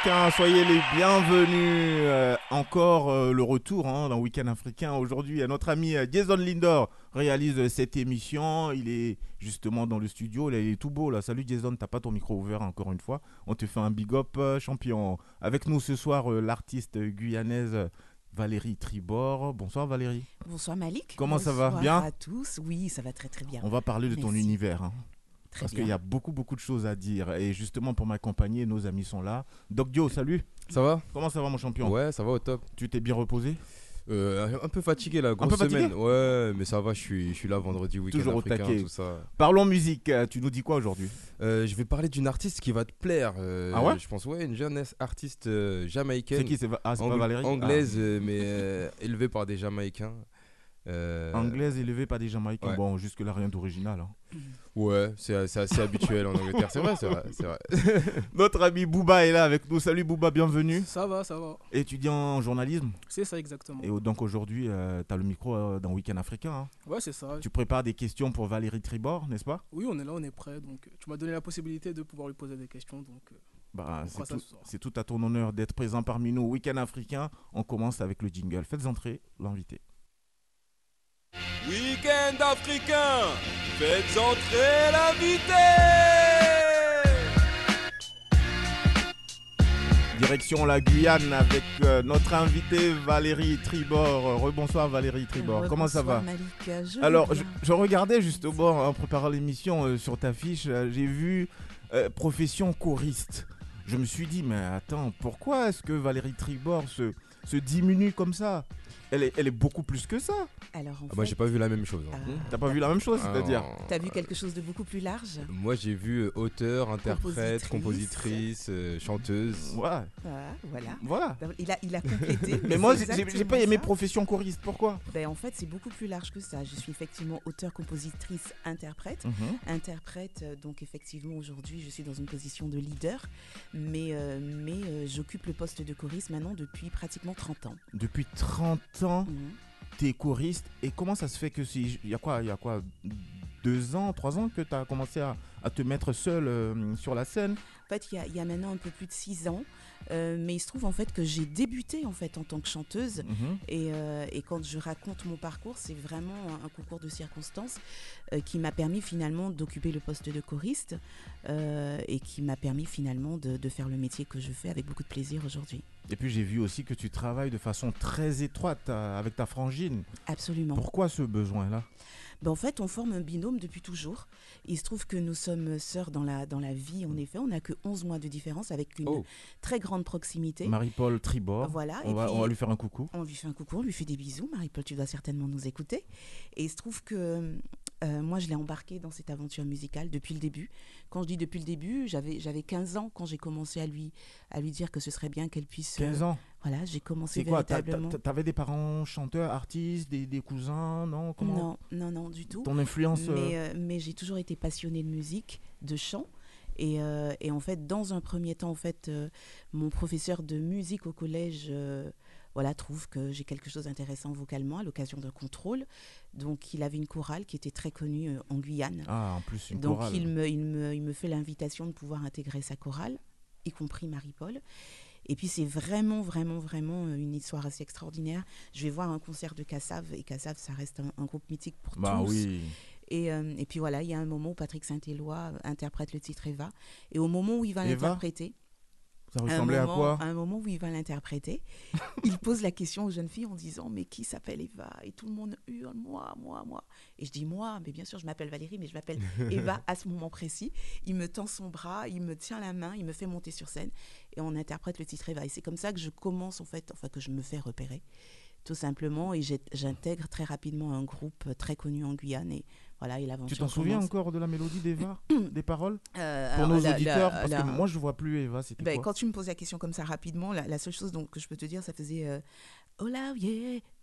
Africain, soyez les bienvenus. Euh, encore euh, le retour hein, dans Week-end africain. Aujourd'hui, notre ami euh, Jason Lindor réalise cette émission. Il est justement dans le studio. Là, il est tout beau. Là. Salut Jason, t'as pas ton micro ouvert encore une fois. On te fait un big up, euh, champion. Avec nous ce soir, l'artiste guyanaise Valérie Tribord. Bonsoir Valérie. Bonsoir Malik. Comment ça va? Bonsoir Bien? à tous. Oui, ça va très très bien. On va parler de ton univers. hein. Très Parce qu'il y a beaucoup beaucoup de choses à dire. Et justement pour m'accompagner, nos amis sont là. Doc Dio, salut. Ça va? Comment ça va mon champion? Ouais, ça va au top. Tu t'es bien reposé? Euh, un peu fatigué là, peu grosse fatigué? semaine. Ouais, mais ça va, je suis, je suis là vendredi, week-end Toujours au taquet. tout ça. Parlons musique. Euh, Tu nous dis quoi aujourd'hui? Euh, je vais parler d'une artiste qui va te plaire. euh, Ah ouais? Je pense, ouais, une jeune artiste euh, jamaïcaine. C'est qui? C'est ah, Valérie? Anglaise, mais euh, élevée par des Jamaïcains. Euh, Anglaise élevée par des Jamaïcains. ouais. Bon, jusque-là, rien d'original. hein. Ouais, c'est assez habituel en Angleterre. C'est vrai, c'est vrai. Notre ami Booba est là avec nous. Salut Booba, bienvenue. Ça va, ça va. Étudiant en journalisme. C'est ça exactement. Et donc aujourd'hui, tu as le micro euh, dans Week-end africain. hein. Ouais, c'est ça. Tu prépares des questions pour Valérie Tribord, n'est-ce pas? Oui, on est là, on est prêt. Donc, euh, tu m'as donné la possibilité de pouvoir lui poser des questions. Donc, euh, bah, tout, c'est tout à ton honneur d'être présent parmi nous. Week-end africain, on commence avec le jingle. Faites entrer l'invité. Week-end africain, faites entrer l'invité Direction la Guyane avec euh, notre invité Valérie Tribord. Euh, Rebonsoir Valérie Tribord. Comment ça va? Malik. Je Alors, je, je regardais justement en préparant l'émission euh, sur ta fiche, euh, j'ai vu euh, profession choriste. Je me suis dit, mais attends, pourquoi est-ce que Valérie Tribord se, se diminue comme ça? Elle est, elle est beaucoup plus que ça. Alors, en Ah, moi, fait, j'ai pas vu la même chose. hein. ah, T'as pas vu la même chose, Ah, c'est-à-dire t'as vu quelque chose de beaucoup plus large Moi, j'ai vu euh, auteur, interprète, Compositrice. compositrice, euh, chanteuse. Ouais, Ah, Voilà. voilà. Il a, il a complété. Mais moi, c'est j'ai- j'ai j'ai exactement pas aimé ça. profession choriste. Pourquoi? Ben, en fait, c'est beaucoup plus large que ça. Je suis effectivement auteur, compositrice, interprète. Mhm. interprète. euh, Donc effectivement, aujourd'hui, je suis dans une position de leader, mais, euh, mais euh, j'occupe le poste de choriste maintenant depuis pratiquement 30 ans. Depuis 30 ans, t'es choriste. Et comment ça se fait que si. Il y a quoi Il y a quoi Deux ans, trois ans que tu as commencé à, à te mettre seul euh, sur la scène? En fait, il y y a maintenant un peu plus de 6 ans, euh, mais il se trouve en fait que j'ai débuté en fait en tant que chanteuse. Mhm. Et, euh, et quand je raconte mon parcours, c'est vraiment un, un concours de circonstances euh, qui m'a permis finalement d'occuper le poste de choriste et qui m'a permis finalement de, de faire le métier que je fais avec beaucoup de plaisir aujourd'hui. Et puis j'ai vu aussi que tu travailles de façon très étroite avec ta frangine. Absolument. Pourquoi ce besoin-là? Ben, en fait, on forme un binôme depuis toujours. Il se trouve que nous sommes sœurs dans la, dans la vie, en effet. On n'a que 11 mois de différence avec une Oh. très grande proximité. Marie-Paul Tribord. Voilà. On et va, puis, on va lui faire un coucou. on lui fait un coucou, on lui fait des bisous. Marie-Paul, tu dois certainement nous écouter. Et il se trouve que euh, moi, je l'ai embarqué dans cette aventure musicale depuis le début. Quand je dis depuis le début, j'avais j'avais 15 ans quand j'ai commencé à lui, à lui dire que ce serait bien qu'elle puisse... euh, 15 ans. Voilà, j'ai commencé C'est quoi véritablement... T'avais des parents chanteurs, artistes, des, des cousins Non? Comment Non, non, non, du tout. Ton influence euh, Mais, euh, mais j'ai toujours été passionnée de musique, de chant. Et, euh, et en fait, dans un premier temps, en fait, euh, mon professeur de musique au collège euh, voilà, trouve que j'ai quelque chose d'intéressant vocalement à l'occasion d'un contrôle. Donc, il avait une chorale qui était très connue euh, en Guyane. Ah, en plus, une Donc, chorale. il me, il, me, il me fait l'invitation de pouvoir intégrer sa chorale, y compris Marie-Paul. Et puis, c'est vraiment, vraiment, vraiment euh, une histoire assez extraordinaire. Je vais voir un concert de Cassav, et Cassav, ça reste un, un groupe mythique pour Bah tous. oui. Et, euh, et puis voilà, il y a un moment où Patrick Saint-Éloi interprète le titre Eva. Et au moment où il va l'interpréter, Ça ressemblait à moment- quoi à un moment où il va l'interpréter, il pose la question aux jeunes filles en disant Mais qui s'appelle Eva? Et tout le monde hurle Moi, moi, moi. Et je dis Moi, mais bien sûr, je m'appelle Valérie, mais je m'appelle Eva à ce moment précis. Il me tend son bras, il me tient la main, il me fait monter sur scène et on interprète le titre Eva. Et c'est comme ça que je commence, en fait, enfin, que je me fais repérer. tout simplement. Et j'intègre très rapidement un groupe très connu en Guyane. Et voilà, et l'aventure Tu t'en souviens commence. encore de la mélodie d'Eva Des paroles Euh, Pour alors, nos la- auditeurs, la- parce la- que moi je vois plus Eva, c'était Ben, quoi quand tu me poses la question comme ça rapidement, la, seule chose donc, que je peux te dire, ça faisait euh,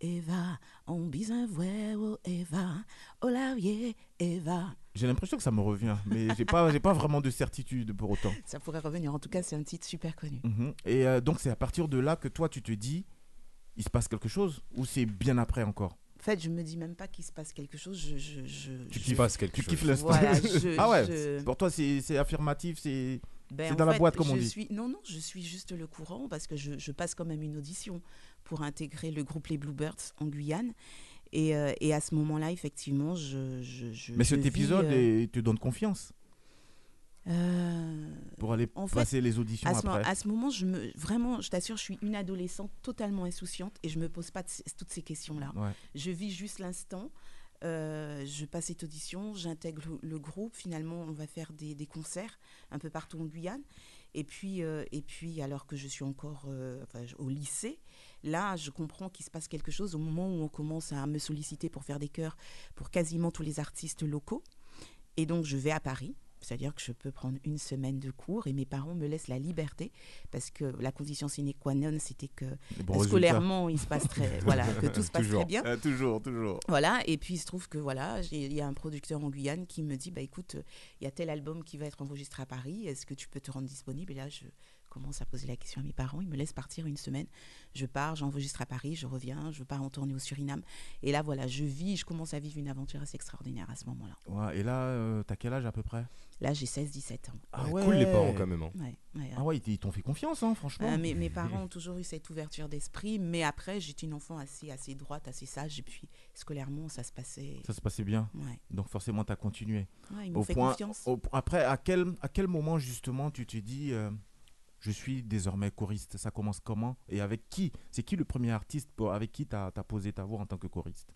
Eva, on bise un vrai, oh Eva, oh yeah, Eva. J'ai l'impression que ça me revient, mais j'ai pas, j'ai pas vraiment de certitude pour autant. Ça pourrait revenir. En tout cas, c'est un titre super connu. Mhm. Et euh, donc c'est à partir de là que toi tu te dis, il se passe quelque chose ou c'est bien après encore En fait, je me dis même pas qu'il se passe quelque chose. Je, je, je, Tu je- quelque Tu chose. kiffes l'instant. Voilà, je- ah ouais. je- Pour toi c'est c'est affirmatif, c'est Ben, dans la fait, boîte, comme on je dit. Suis... Non, non, je suis juste le courant parce que je, je passe quand même une audition pour intégrer le groupe Les Bluebirds en Guyane. Et, euh, et à ce moment-là, effectivement, je. je, je- Mais cet vis, épisode euh, est- te donne confiance euh, pour aller En fait, passer les auditions à ce, après. à ce moment, je me, vraiment, je t'assure, je suis une adolescente totalement insouciante et je me pose pas toutes ces questions-là. Ouais. Je vis juste l'instant. euh, je passe cette audition, j'intègre le, le groupe. Finalement, on va faire des, des concerts un peu partout en Guyane. Et puis, euh, et puis alors que je suis encore enfin, au lycée, là, je comprends qu'il se passe quelque chose au moment où on commence à me solliciter pour faire des chœurs pour quasiment tous les artistes locaux. Et donc, je vais à Paris. C'est-à-dire que je peux prendre une semaine de cours et mes parents me laissent la liberté parce que la condition sine qua non, c'était que euh, scolairement, il se passe très, voilà, que tout se passe Toujours. très bien. Euh, toujours, toujours. Voilà, et puis il se trouve que voilà, il y a un producteur en Guyane qui me dit bah écoute, il y a tel album qui va être enregistré à Paris, est-ce que tu peux te rendre disponible? Et là, je commence à poser la question à mes parents, ils me laissent partir une semaine. Je pars, j'enregistre à Paris, je reviens, je pars en tournée au Suriname. Et là, voilà, je vis, je commence à vivre une aventure assez extraordinaire à ce moment-là. Ouais, et là, euh, t'as quel âge à peu près? Là, j'ai 16-17 ans. Ah Ouais, Cool les parents quand même. hein. Ouais, ouais, Ah ouais, ils t'ont fait confiance, hein, franchement. Euh, mes, mes parents ont toujours eu cette ouverture d'esprit, mais après, j'étais une enfant assez, assez droite, assez sage, et puis scolairement, ça se passait. Ça se passait bien. Ouais, Donc forcément, t'as continué. Ouais, ils m'ont Au fait point, confiance. au- après, à quel, à quel moment justement tu te dis, euh, je suis désormais choriste Ça commence comment Et avec qui? C'est qui le premier artiste pour- avec qui tu as, posé ta voix en tant que choriste?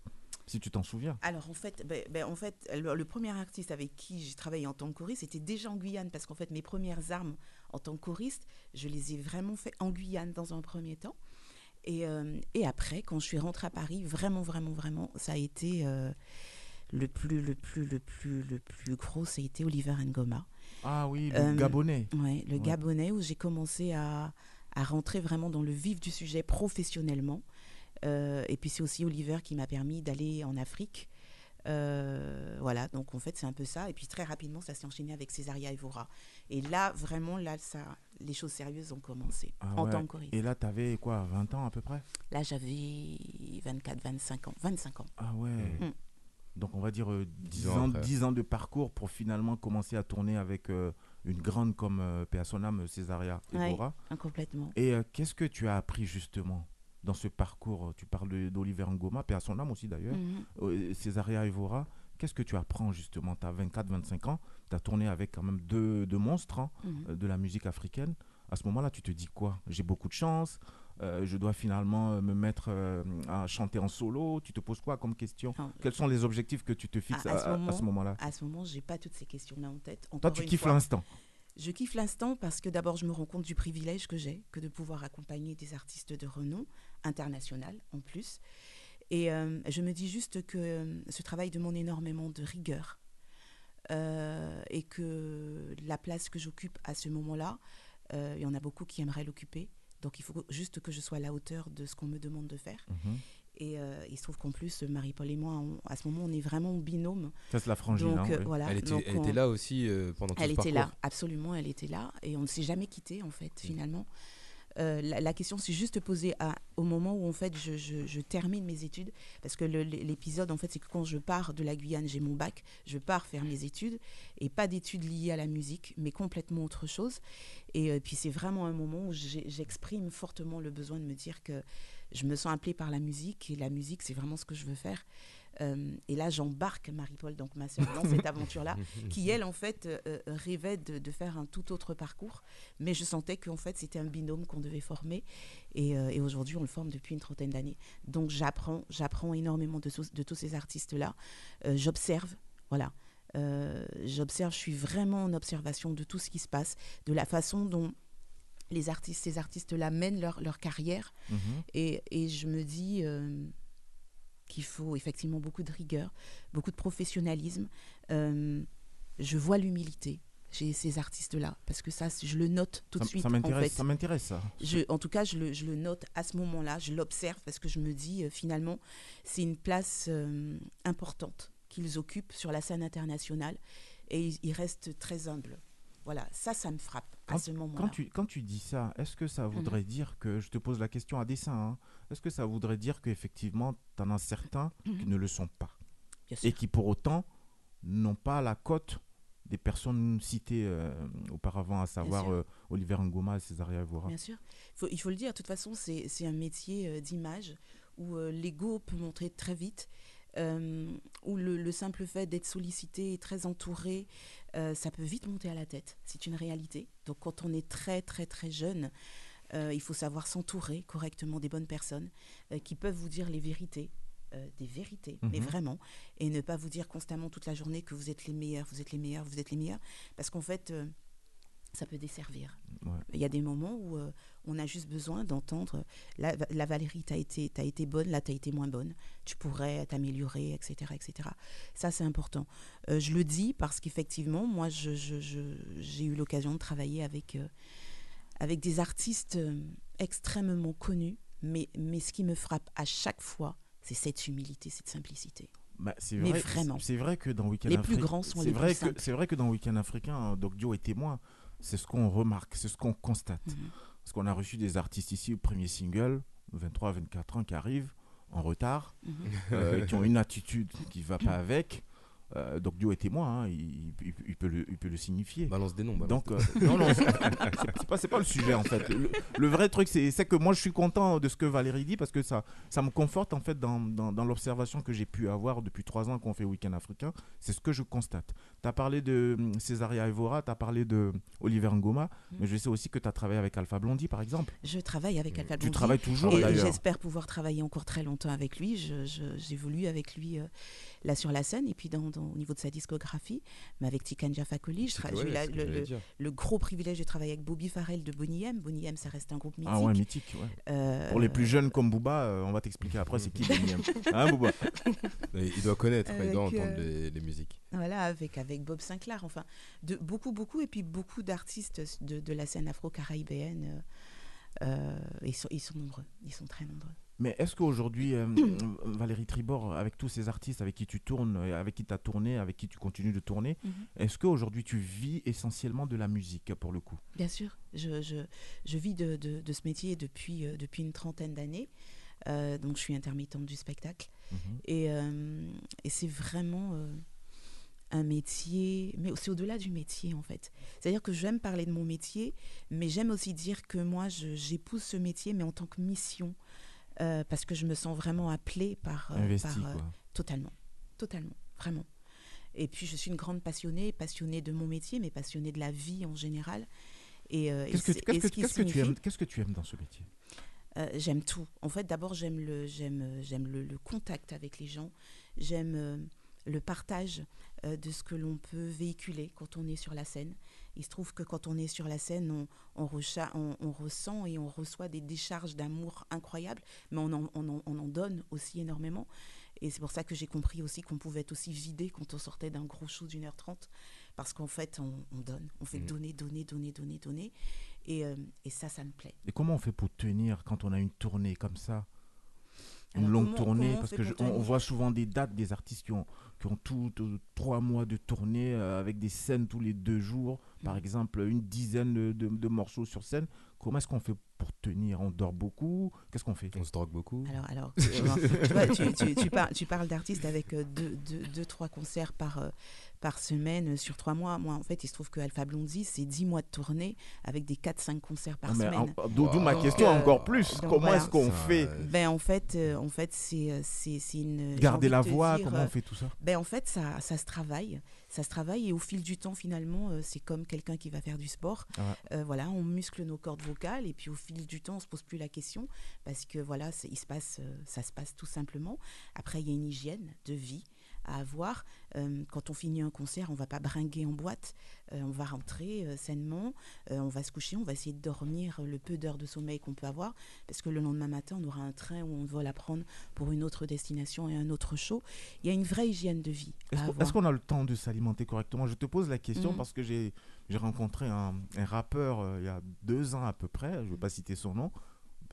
Si tu t'en souviens. Alors en fait, ben, ben, en fait le, premier artiste avec qui j'ai travaillé en tant que choriste, c'était déjà en Guyane, parce qu'en fait mes premières armes en tant que choriste, je les ai vraiment fait en Guyane dans un premier temps. Et, euh, après, quand je suis rentrée à Paris, vraiment, vraiment, vraiment, ça a été euh, le plus, le plus, le plus, le plus gros, ça a été Oliver Ngoma. Ah oui, le Euh, Gabonais. Le Ouais. Gabonais, où j'ai commencé à, à rentrer vraiment dans le vif du sujet professionnellement. Euh, et puis c'est aussi Oliver qui m'a permis d'aller en Afrique. Euh, voilà, donc en fait c'est un peu ça. Et puis très rapidement, ça s'est enchaîné avec Césaria Evora. Et là, vraiment, là, ça, les choses sérieuses ont commencé Ah en ouais. tant que choriste. Et là, tu avais quoi 20 ans à peu près? Là, j'avais 24, 25 ans. 25 ans. Ah ouais. Mm. Donc on va dire euh, 10, Dix ans ans, après. 10 ans de parcours pour finalement commencer à tourner avec euh, une grande comme euh, Paix à son âme, Césaria Ouais. Evora. Complètement. Et euh, qu'est-ce que tu as appris justement dans ce parcours? Tu parles d'Oliver Ngoma, Paix à son âme aussi d'ailleurs, euh, Césaria Evora. Qu'est-ce que tu apprends justement? Tu as 24-25 ans, tu as tourné avec quand même deux, deux monstres hein, Mhm. euh, de la musique africaine. À ce moment-là, tu te dis quoi? J'ai beaucoup de chance, euh, je dois finalement euh, me mettre euh, à chanter en solo. Tu te poses quoi comme question? Enfin, Quels sont les objectifs que tu te fixes À- ce à moment-là? à ce moment, j'ai pas toutes ces questions-là en tête. Toi, tu kiffes l'instant. Je kiffe l'instant parce que d'abord, je me rends compte du privilège que j'ai, que de pouvoir accompagner des artistes de renom international en plus. Et euh, je me dis juste que ce travail demande énormément de rigueur et que la place que j'occupe à ce moment-là, il y en a beaucoup qui aimeraient l'occuper. Donc il faut juste que je sois à la hauteur de ce qu'on me demande de faire. Mhm. Et euh, il se trouve qu'en plus, Marie-Paul et moi, on- à ce moment, on est vraiment en binôme. Ça, c'est la frangine. Donc hein, euh, oui. voilà. Elle était, Donc, elle on- était là aussi euh, pendant tout elle ce était parcours. là, absolument, elle était là. Et on ne s'est jamais quitté, en fait, finalement. Euh, la, question s'est juste posée au moment où, en fait, je, termine mes études. Parce que l'épisode, en fait, c'est que quand je pars de la Guyane, j'ai mon bac, je pars faire mes études. Et pas d'études liées à la musique, mais complètement autre chose. Et euh, puis, c'est vraiment un moment où j'exprime fortement le besoin de me dire que je me sens appelée par la musique. Et la musique, c'est vraiment ce que je veux faire. Euh, et là, j'embarque Marie-Paul, donc ma sœur, dans cette aventure-là qui, elle, en fait, euh, euh, rêvait de, de faire un tout autre parcours. Mais je sentais qu'en fait, c'était un binôme qu'on devait former. Et, euh, et aujourd'hui, on le forme depuis une trentaine d'années. Donc, j'apprends, j'apprends énormément de, tous- de tous ces artistes-là. J'observe, voilà. J'observe, je suis vraiment en observation de tout ce qui se passe, de la façon dont les artistes, ces artistes-là mènent leur, leur carrière. Mhm. Et, et je me dis qu'il faut effectivement beaucoup de rigueur, beaucoup de professionnalisme. Euh, je vois l'humilité chez ces artistes-là, parce que ça, je le note tout de suite. Ça en m'intéresse, fait. ça m'intéresse. Je, en tout cas, je le, je le note à ce moment-là, je l'observe parce que je me dis euh, finalement, c'est une place euh, importante qu'ils occupent sur la scène internationale et ils, ils restent très humbles. Voilà, ça, ça me frappe à ce moment-là. Quand tu, quand tu dis ça, est-ce que Mhm. ça voudrait dire que, je te pose la question à dessein, hein, est-ce que ça voudrait dire qu'effectivement, tu en as certains qui ne le sont pas Mhm. Bien et sûr. qui pour autant n'ont pas la cote des personnes citées euh, auparavant, à savoir euh, Oliver Ngoma et Césaria Evora? Bien sûr. Faut- il faut le dire, de toute façon, c'est un métier euh, d'image où l'ego peut monter très vite, où le, le simple fait d'être sollicité et très entouré, euh, ça peut vite monter à la tête. C'est une réalité. Donc quand on est très très très jeune, euh, il faut savoir s'entourer correctement des bonnes personnes euh, qui peuvent vous dire les vérités. euh, des vérités, mais Mhm. vraiment, et ne pas vous dire constamment toute la journée que vous êtes les meilleurs, vous êtes les meilleurs, vous êtes les meilleurs, parce qu'en fait, euh, ça peut desservir. Ouais. Il y a des moments où euh, on a juste besoin d'entendre la, la Valérie, t'as été, t'as été bonne, là, t'as été moins bonne, tu pourrais t'améliorer, etc., etc. Ça, c'est important. Euh, je le dis parce qu'effectivement, moi, je- je- je- j'ai eu l'occasion de travailler avec, euh, avec des artistes euh, extrêmement connus, mais, mais ce qui me frappe à chaque fois, c'est cette humilité, cette simplicité. Bah, c'est Mais vrai, vraiment. C'est vrai que dans Week-end Les plus grands sont les vrai plus simples. C'est vrai que dans Week-end africain, Doc Dio est témoin. C'est ce qu'on remarque, c'est ce qu'on constate. Mhm. Parce qu'on a reçu des artistes ici, au premier single, 23-24 ans, qui arrivent en retard, Mhm. euh, qui ont une attitude qui ne va pas avec. Euh, Doc Dio est témoin, hein, il, il- il peut le, il peut le signifier. Balance des noms. balance Donc, euh, non, non, c'est pas, pas le sujet en fait. Le, le vrai truc, c'est que moi je suis content de ce que Valérie dit parce que ça, ça me conforte en fait dans, dans, dans l'observation que j'ai pu avoir depuis trois ans qu'on fait Week-end africain. C'est ce que je constate. Tu as parlé de hum, Césaria Evora, tu as parlé de Oliver Ngoma, Mhm. mais je sais aussi que tu as travaillé avec Alpha Blondie par exemple. Je travaille avec Alpha Tu Blondie. travailles toujours Et d'ailleurs. j'espère pouvoir travailler encore très longtemps avec lui. Je- je- J'évolue avec lui euh, là sur la scène et puis dans, dans- au niveau de sa discographie. Mais avec Tikan Jafakoli, j'ai eu la- le, gros privilège de travailler avec Bobby Farrell de Bonnie M. Bonnie M, ça reste un groupe mythique. Ah ouais, mythique. ouais. Euh, Pour les plus jeunes comme Booba, euh, on va t'expliquer après c'est qui Bonnie M. Hein Booba? Il doit connaître, il doit entendre euh, les, les musiques. Voilà, avec, avec Bob Sinclair, enfin, de, beaucoup, beaucoup, et puis beaucoup d'artistes de, de la scène afro-caribéenne. euh, euh, ils, sont, ils sont nombreux, ils sont très nombreux. Mais est-ce qu'aujourd'hui, euh, Valérie Tribord, avec tous ces artistes avec qui tu tournes, et avec qui tu as tourné, avec qui tu continues de tourner, est-ce qu'aujourd'hui tu vis essentiellement de la musique pour le coup? Bien sûr, je, je, je vis de, de, de ce métier depuis, euh, depuis une trentaine d'années. Euh, donc, je suis intermittente du spectacle. Mhm. Et, euh, et c'est vraiment euh, un métier, mais c'est au-delà du métier en fait. C'est-à-dire que j'aime parler de mon métier, mais j'aime aussi dire que moi, j'épouse ce métier, mais en tant que mission, euh, parce que je me sens vraiment appelée par... euh, Investi, par, euh, quoi. Totalement, totalement, vraiment. Et puis, je suis une grande passionnée, passionnée de mon métier, mais passionnée de la vie en général. Et, euh, Qu'est-ce que, tu aimes, qu'est-ce que tu aimes dans ce métier? Euh, j'aime tout. En fait, d'abord, j'aime le, j'aime, j'aime le, le contact avec les gens. J'aime euh, le partage euh, de ce que l'on peut véhiculer quand on est sur la scène. Il se trouve que quand on est sur la scène, on, on, recha- on, on ressent et on reçoit des décharges d'amour incroyables, mais on en, on en- on en donne aussi énormément. Et c'est pour ça que j'ai compris aussi qu'on pouvait être aussi vidé quand on sortait d'un gros show d'une heure trente, parce qu'en fait, on, on donne, on fait Mhm. donner, donner, donner, donner, donner. Et, euh, et ça, ça me plaît. Et comment on fait pour tenir quand on a une tournée comme ça? Une Alors, longue comment- tournée comment Parce que je- on, voit souvent des dates des artistes qui ont, qui ont tout, tout- trois mois de tournée euh, avec des scènes tous les deux jours. Par Mhm. exemple, une dizaine de, de- de morceaux sur scène. Comment est-ce qu'on fait pour tenir? On dort beaucoup? Qu'est-ce qu'on fait? On se drogue beaucoup. Alors, alors euh, tu, vois, tu, tu- tu par- tu parles d'artistes avec euh, deux, deux, deux, trois concerts par, euh, par semaine euh, sur trois mois. Moi, en fait, il se trouve que Alpha Blondie, c'est dix mois de tournée avec des 4-5 concerts par mais semaine. D'où ma question Euh, encore plus. donc Comment voilà. est-ce qu'on fait? euh, Ben, en fait, euh, en fait c'est euh, une. Garder la voix dire, Comment euh, on fait tout ça? ben, en fait, ça, ça se travaille. Ça se travaille et au fil du temps, finalement, euh, c'est comme quelqu'un qui va faire du sport. Ah ouais. Euh, voilà, on muscle nos cordes vocales et puis au fil du temps, on se pose plus la question parce que voilà, il se passe, euh, ça se passe tout simplement. Après, il y a une hygiène de vie à avoir. Euh, quand on finit un concert, on va pas bringuer en boîte. Euh, on va rentrer euh, sainement, on va se coucher, on va essayer de dormir le peu d'heures de sommeil qu'on peut avoir, parce que le lendemain matin, on aura un train où on va la prendre pour une autre destination et un autre show. Il y a une vraie hygiène de vie. Est-ce qu'on- a le temps de s'alimenter correctement? Je te pose la question Mhm. parce que j'ai rencontré un, un rappeur il y a deux ans à peu près, je ne vais pas citer son nom,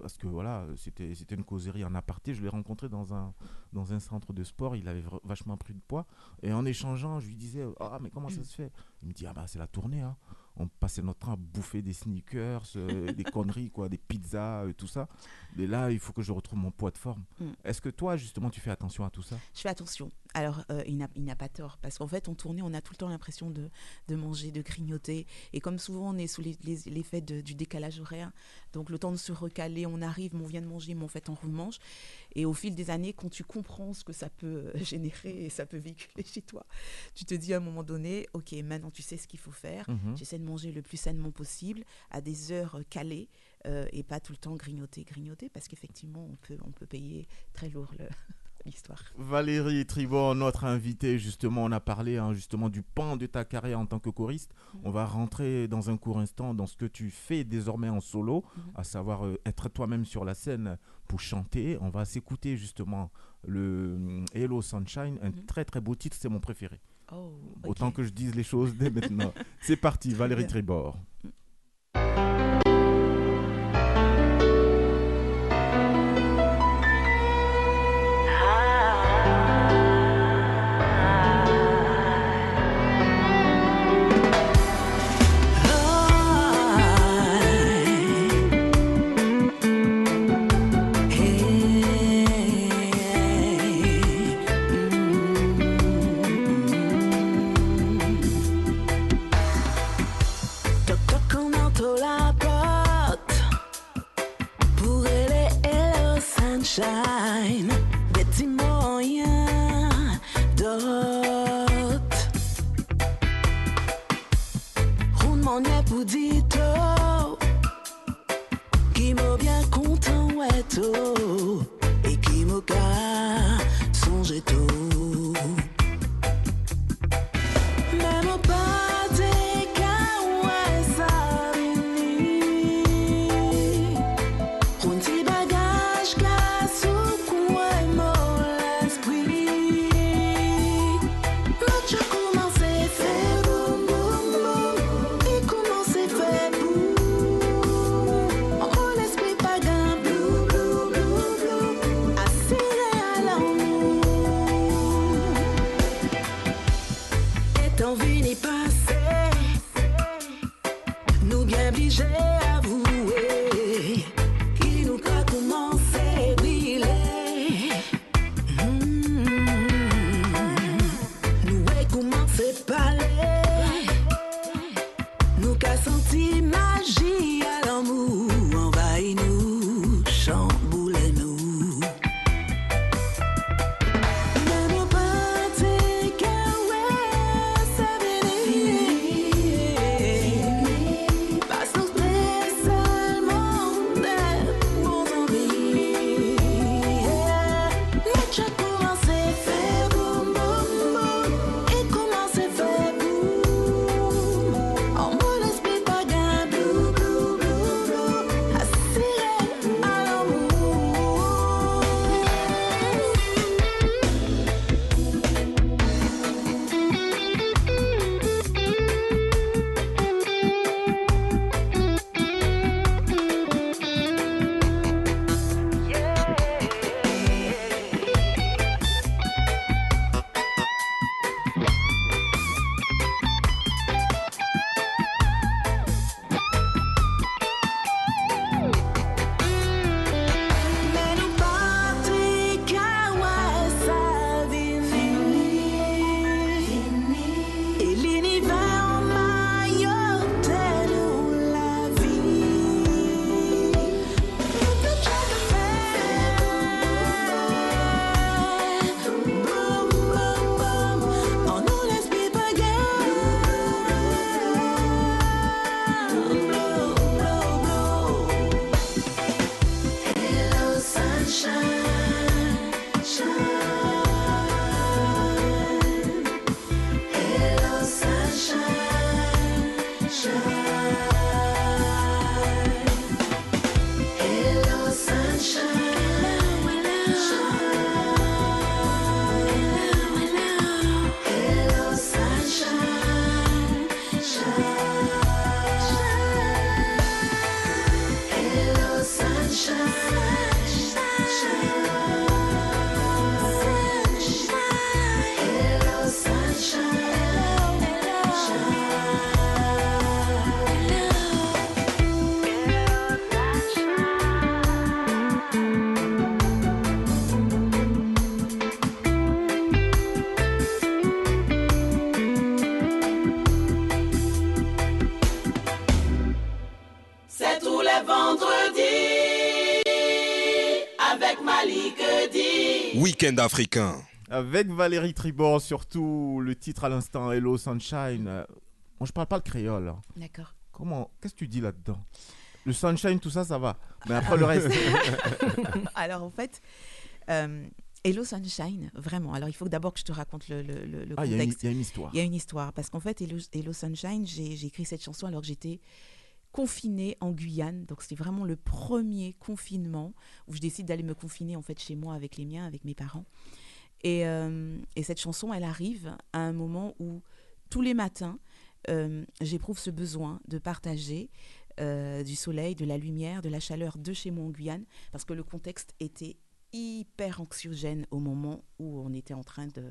parce que voilà, c'était c'était une causerie en aparté. Je l'ai rencontré dans un, dans un centre de sport, il avait vachement pris de poids. Et en échangeant, je lui disais Ah, mais comment ça se fait? Il me dit Ah, bah, c'est la tournée. hein. On passait notre temps à bouffer des sneakers, euh, des conneries, quoi, des pizzas, euh, tout ça. Et là, il faut que je retrouve mon poids de forme. Mm. Est-ce que toi, justement, tu fais attention à tout ça? Je fais attention. Alors, euh, il n'a pas tort, parce qu'en fait, en tournée, on a tout le temps l'impression de, de manger, de grignoter. Et comme souvent, on est sous l'effet du décalage horaire, donc le temps de se recaler, on arrive, mais on vient de manger, mais en fait, on remange. Et au fil des années, quand tu comprends ce que ça peut euh, générer et ça peut véhiculer chez toi, tu te dis à un moment donné, OK, maintenant, tu sais ce qu'il faut faire. Mhm. J'essaie de manger le plus sainement possible, à des heures euh, calées, euh, et pas tout le temps grignoter, grignoter, parce qu'effectivement, on peut, on peut payer très lourd le- l'histoire. Valérie Tribord, notre invitée, justement, on a parlé hein, justement du pan de ta carrière en tant que choriste. Mhm. On va rentrer dans un court instant dans ce que tu fais désormais en solo, Mhm. à savoir euh, être toi-même sur la scène pour chanter. On va s'écouter justement le euh, Hello Sunshine, un Mhm. très très beau titre, c'est mon préféré. Oh, Autant que je dise les choses dès maintenant. c'est parti, Valérie. Tribord. Week-end africain. Avec Valérie Tribord, surtout le titre à l'instant, Hello Sunshine. Euh, Moi, je parle pas le créole. hein. D'accord. Comment Qu'est-ce que tu dis là-dedans? Le sunshine, tout ça, ça va. Mais après le reste. Alors en fait, euh, Hello Sunshine, vraiment. Alors il faut que d'abord que je te raconte le, le- le- ah, il y, a une- contexte. il y a une histoire. Il y a une histoire. Parce qu'en fait, Hello, Hello Sunshine, j'ai écrit cette chanson alors que j'étais confinée en Guyane. Donc c'était vraiment le premier confinement où je décide d'aller me confiner en fait chez moi avec les miens, avec mes parents. Et, euh, et cette chanson, elle arrive à un moment où tous les matins, euh, j'éprouve ce besoin de partager euh, du soleil, de la lumière, de la chaleur de chez moi en Guyane, parce que le contexte était hyper anxiogène au moment où on était en train de,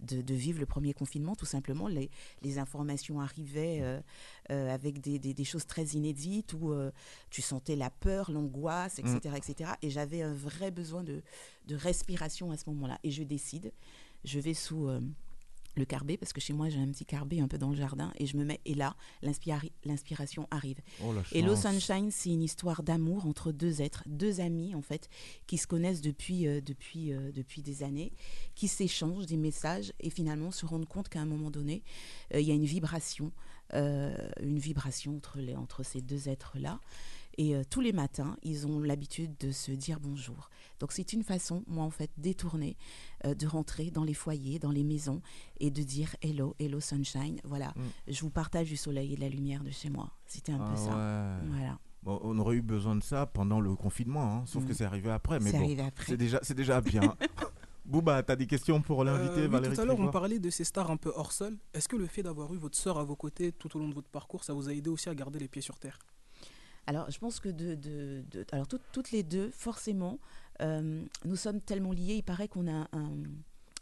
de, de vivre le premier confinement, tout simplement. Les, les informations arrivaient euh, euh, avec des, des- des choses très inédites, où euh, tu sentais la peur, l'angoisse, etc. etc. Et j'avais un vrai besoin de, de respiration à ce moment-là. Et je décide, je vais sous... le carbet, parce que chez moi j'ai un petit carbet un peu dans le jardin, et je me mets, et là, l'inspira- l'inspiration arrive. Oh, la Hello. Sunshine, c'est une histoire d'amour entre deux êtres, deux amis en fait, qui se connaissent depuis, euh, depuis, euh, depuis des années, qui s'échangent des messages et finalement se rendent compte qu'à un moment donné, euh, il y a une vibration, une vibration entre, les, entre ces deux êtres-là. Et euh, tous les matins, ils ont l'habitude de se dire bonjour. Donc c'est une façon, moi en fait, détournée, euh, de rentrer dans les foyers, dans les maisons et de dire hello, hello sunshine. Voilà, Mm. je vous partage du soleil et de la lumière de chez moi. C'était un Ah peu ça. ouais. Voilà. Bon, on aurait eu besoin de ça pendant le confinement, hein, sauf Mm. que c'est arrivé après. Mais C'est bon, arrivé après. c'est déjà, c'est déjà bien. Bouba, t'as des questions pour l'invité Euh, oui, Valérie tout à l'heure, on parlait de ces stars un peu hors sol. Est-ce que le fait d'avoir eu votre sœur à vos côtés tout au long de votre parcours, ça vous a aidé aussi à garder les pieds sur terre? Alors, je pense que de, de- de- alors toutes- toutes les deux, forcément, euh, nous sommes tellement liés. Il paraît qu'on a un,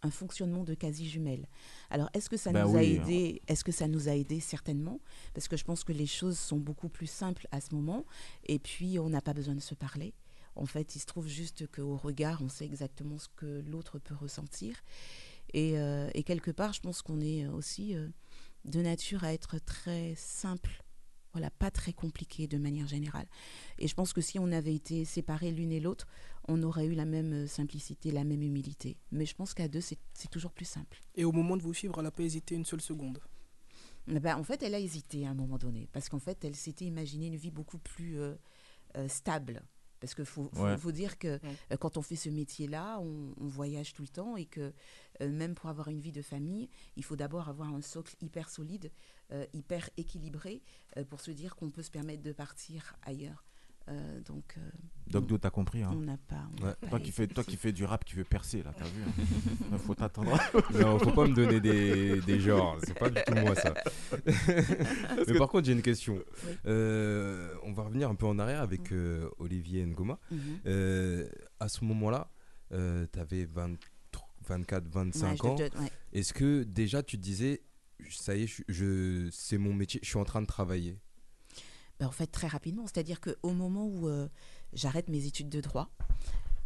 un fonctionnement de quasi jumelles. Alors, est-ce que ça Bah nous a aidé Est-ce que ça nous a aidé certainement? Parce que je pense que les choses sont beaucoup plus simples à ce moment. Et puis, on n'a pas besoin de se parler. En fait, il se trouve juste qu'au regard, on sait exactement ce que l'autre peut ressentir. Et, euh, et quelque part, je pense qu'on est aussi euh, de nature à être très simple voilà, pas très compliqué de manière générale. Et je pense que si on avait été séparés l'une et l'autre, on aurait eu la même euh, simplicité, la même humilité. Mais je pense qu'à deux, c'est toujours plus simple. Et au moment de vous suivre, elle n'a pas hésité une seule seconde? Eh ben, en fait, elle a hésité à un moment donné, parce qu'en fait, elle s'était imaginé une vie beaucoup plus euh, euh, stable. Parce qu'il faut, faut- Ouais. faut dire que euh, quand on fait ce métier-là, on, on voyage tout le temps et que euh, même pour avoir une vie de famille, il faut d'abord avoir un socle hyper solide, euh, hyper équilibré, euh, pour se dire qu'on peut se permettre de partir ailleurs. Euh, donc, euh, Doc Do, t'as compris. Hein. on n'a pas. on n'a Ouais. pas Toi qui, fais, toi qui fais du rap, qui veux percer, là, t'as vu hein. Faut t'attendre. Non, faut pas me donner des, des genres, c'est pas du tout moi ça. Mais par contre, j'ai une question. Oui. Euh, on va revenir un peu en arrière avec euh, Olivier Ngoma. Mhm. Euh, à ce moment-là, euh, tu avais 24, 25 Ouais, ans. ouais. Est-ce que déjà tu te disais, ça y est, je, je- c'est mon métier, je suis en train de travailler? Ben, en fait, très rapidement. C'est-à-dire qu'au moment où euh, j'arrête mes études de droit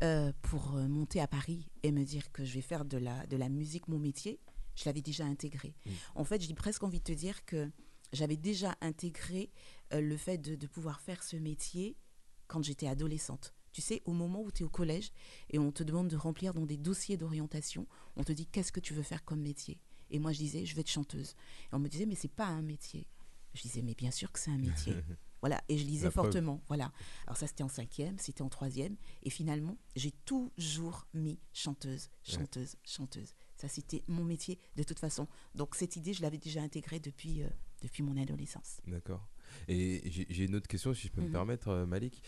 euh, pour euh, monter à Paris et me dire que je vais faire de la, de la musique mon métier, je l'avais déjà intégré. En fait, j'ai presque envie de te dire que j'avais déjà intégré euh, le fait de, de pouvoir faire ce métier quand j'étais adolescente. Tu sais, au moment où tu es au collège et on te demande de remplir dans des dossiers d'orientation, on te dit qu'est-ce que tu veux faire comme métier? Et moi, je disais, je vais être chanteuse. Et on me disait, mais c'est pas un métier. Je disais, mais bien sûr que c'est un métier. Voilà, et je lisais La preuve. fortement. Voilà. Alors ça, c'était en cinquième, c'était en troisième. Et finalement, j'ai toujours mis chanteuse, chanteuse, chanteuse. Ça, c'était mon métier de toute façon. Donc cette idée, je l'avais déjà intégrée depuis, euh, depuis mon adolescence. D'accord. Et j'ai une autre question, si je peux me Mhm. permettre, euh, Malik.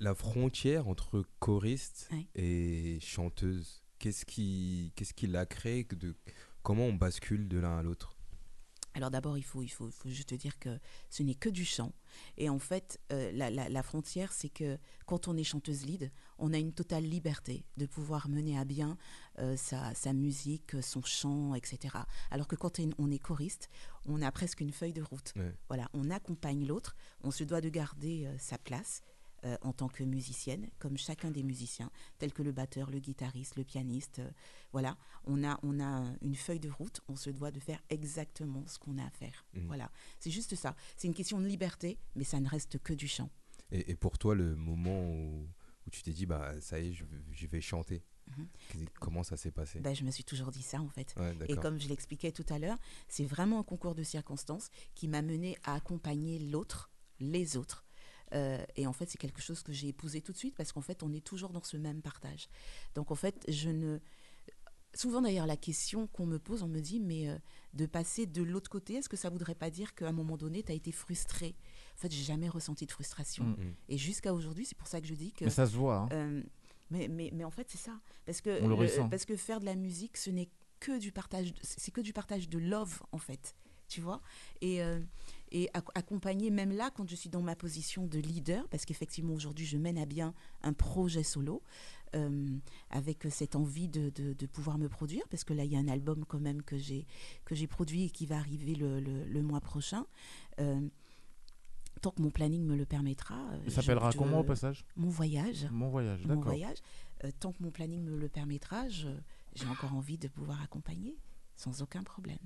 La frontière entre choriste et chanteuse, qu'est-ce qui, qu'est-ce qui l'a créé que de, Comment on bascule de l'un à l'autre? Alors d'abord, il faut, il, faut, il faut juste dire que ce n'est que du chant. Et en fait, euh, la, la- la frontière, c'est que quand on est chanteuse lead, on a une totale liberté de pouvoir mener à bien euh, sa, sa musique, son chant, etc. Alors que quand on- est choriste, on a presque une feuille de route. Ouais. Voilà, on accompagne l'autre, on se doit de garder euh, sa place. Euh, en tant que musicienne, comme chacun des musiciens, tels que le batteur, le guitariste, le pianiste, euh, voilà, on a, on a une feuille de route, on se doit de faire exactement ce qu'on a à faire. Mhm. Voilà, c'est juste ça. C'est une question de liberté, mais ça ne reste que du chant. et, et pour toi, le moment où, où tu t'es dit, bah ça y est, je, je vais chanter Qu'est- Comment ça s'est passé? Ben, je me suis toujours dit ça en fait. Ouais, Et comme je l'expliquais tout à l'heure, c'est vraiment un concours de circonstances qui m'a mené à accompagner l'autre, les autres. Euh, et en fait, c'est quelque chose que j'ai épousé tout de suite parce qu'en fait, on est toujours dans ce même partage. Donc en fait, je ne. Souvent d'ailleurs, la question qu'on me pose, on me dit, mais euh, de passer de l'autre côté, est-ce que ça voudrait pas dire qu'à un moment donné, tu as été frustré En fait, j'ai jamais ressenti de frustration. Mm. Et jusqu'à aujourd'hui, c'est pour ça que je dis que. Mais ça se voit. hein. Euh, mais, mais, mais en fait, c'est ça. Parce que, On le ressent. parce que faire de la musique, ce n'est que du partage, c'est que du partage de love, en fait. Tu vois? Et, et ac- accompagner, même là, quand je suis dans ma position de leader, parce qu'effectivement, aujourd'hui, je mène à bien un projet solo, euh, avec cette envie de, de, de pouvoir me produire, parce que là, il y a un album quand même que j'ai que j'ai produit et qui va arriver le, le, le mois prochain. Euh, tant que mon planning me le permettra. euh, Il je- s'appellera comment au passage? Mon voyage Mon voyage, mon d'accord. voyage. Euh, tant que mon planning me le permettra, j'ai encore envie de pouvoir accompagner sans aucun problème.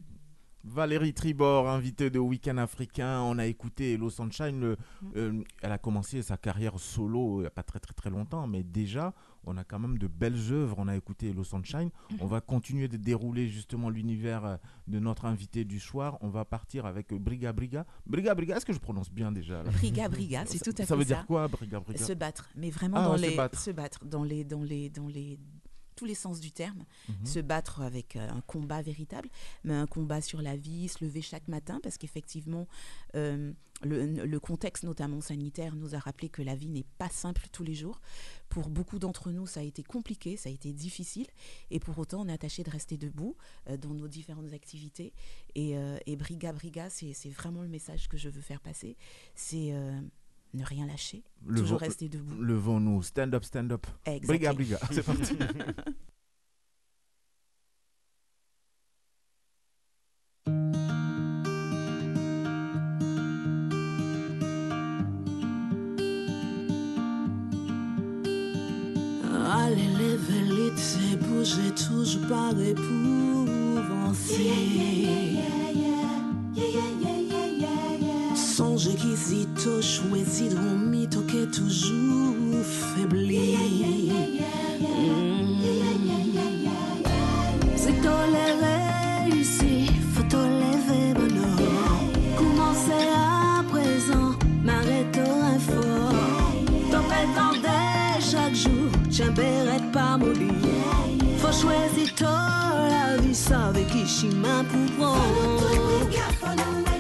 Valérie Tribord, invitée de Week-end africain. On a écouté Hello Sunshine. le- Mm. euh, elle a commencé sa carrière solo il n'y a pas très très très longtemps, mais déjà, on a quand même de belles œuvres. On a écouté Hello Sunshine. Mm. On va continuer de dérouler justement l'univers euh, de notre invité du soir. On va partir avec Briga Briga. Briga Briga, est-ce que je prononce bien déjà Briga Briga, c'est tout à fait Ça veut ça. dire quoi, Briga Briga? Se battre, mais vraiment Ah dans ouais, se les battre. se battre dans les dans les dans les tous les sens du terme, Mhm. se battre avec euh, un combat véritable, mais un combat sur la vie, se lever chaque matin, parce qu'effectivement, euh, le, le contexte, notamment sanitaire, nous a rappelé que la vie n'est pas simple tous les jours. Pour beaucoup d'entre nous, ça a été compliqué, ça a été difficile, et pour autant, on est attaché de rester debout euh, dans nos différentes activités. Et, et Briga Briga, c'est vraiment le message que je veux faire passer, c'est ne rien lâcher, Le toujours vent- rester debout. Levons-nous, stand up, stand up. Briga Exactly. Briga, c'est parti. Allez, lève les c'est bouger toujours pas épouvancer. Songez qui si tôt de mytho qui est toujours faibli. Si toléré ici, faut tolérer bonheur. Commencez à présent, m'arrête un fort. T'en prétendais chaque jour, bérette pas mobile. Faut choisir la vie, savez qui chemin pour prendre.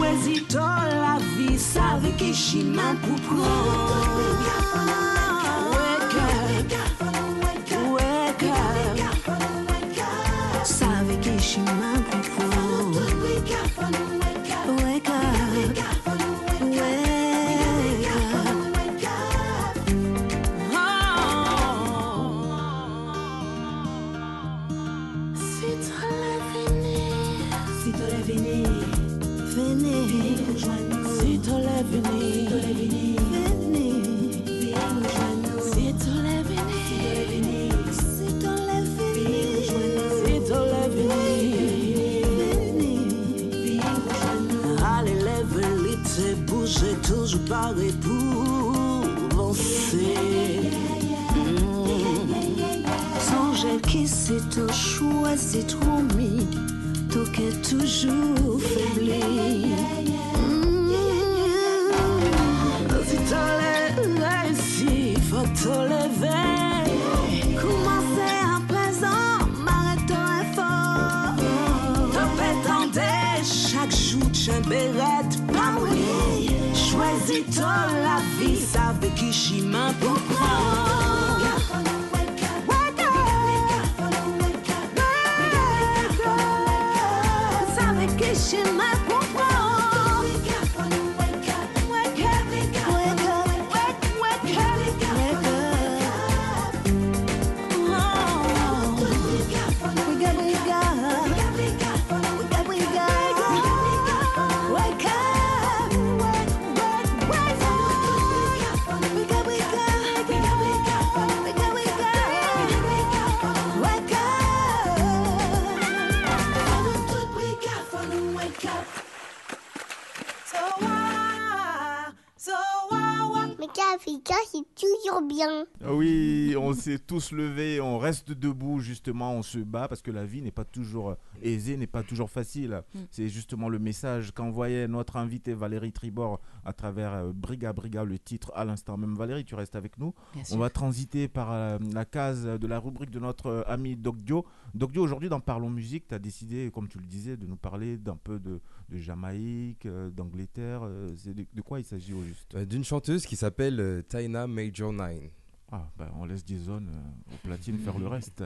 Chwezi to la vi, save ke chima pou s'est tous levés, on reste debout justement, on se bat parce que la vie n'est pas toujours aisée, n'est pas toujours facile. Mm. C'est justement le message qu'envoyait notre invité Valérie Tribord à travers euh, Briga Briga, le titre à l'instant même. Valérie, tu restes avec nous. Bien On sûr. va transiter par euh, la case de la rubrique de notre euh, ami Docdio. Docdio, aujourd'hui dans Parlons Musique, tu as décidé, comme tu le disais, de nous parler d'un peu de, de Jamaïque, euh, d'Angleterre. euh, c'est de, de quoi il s'agit au juste? Euh, D'une chanteuse qui s'appelle euh, Taina Major 9. Ah, ben, on laisse des zones euh, au platine faire le reste.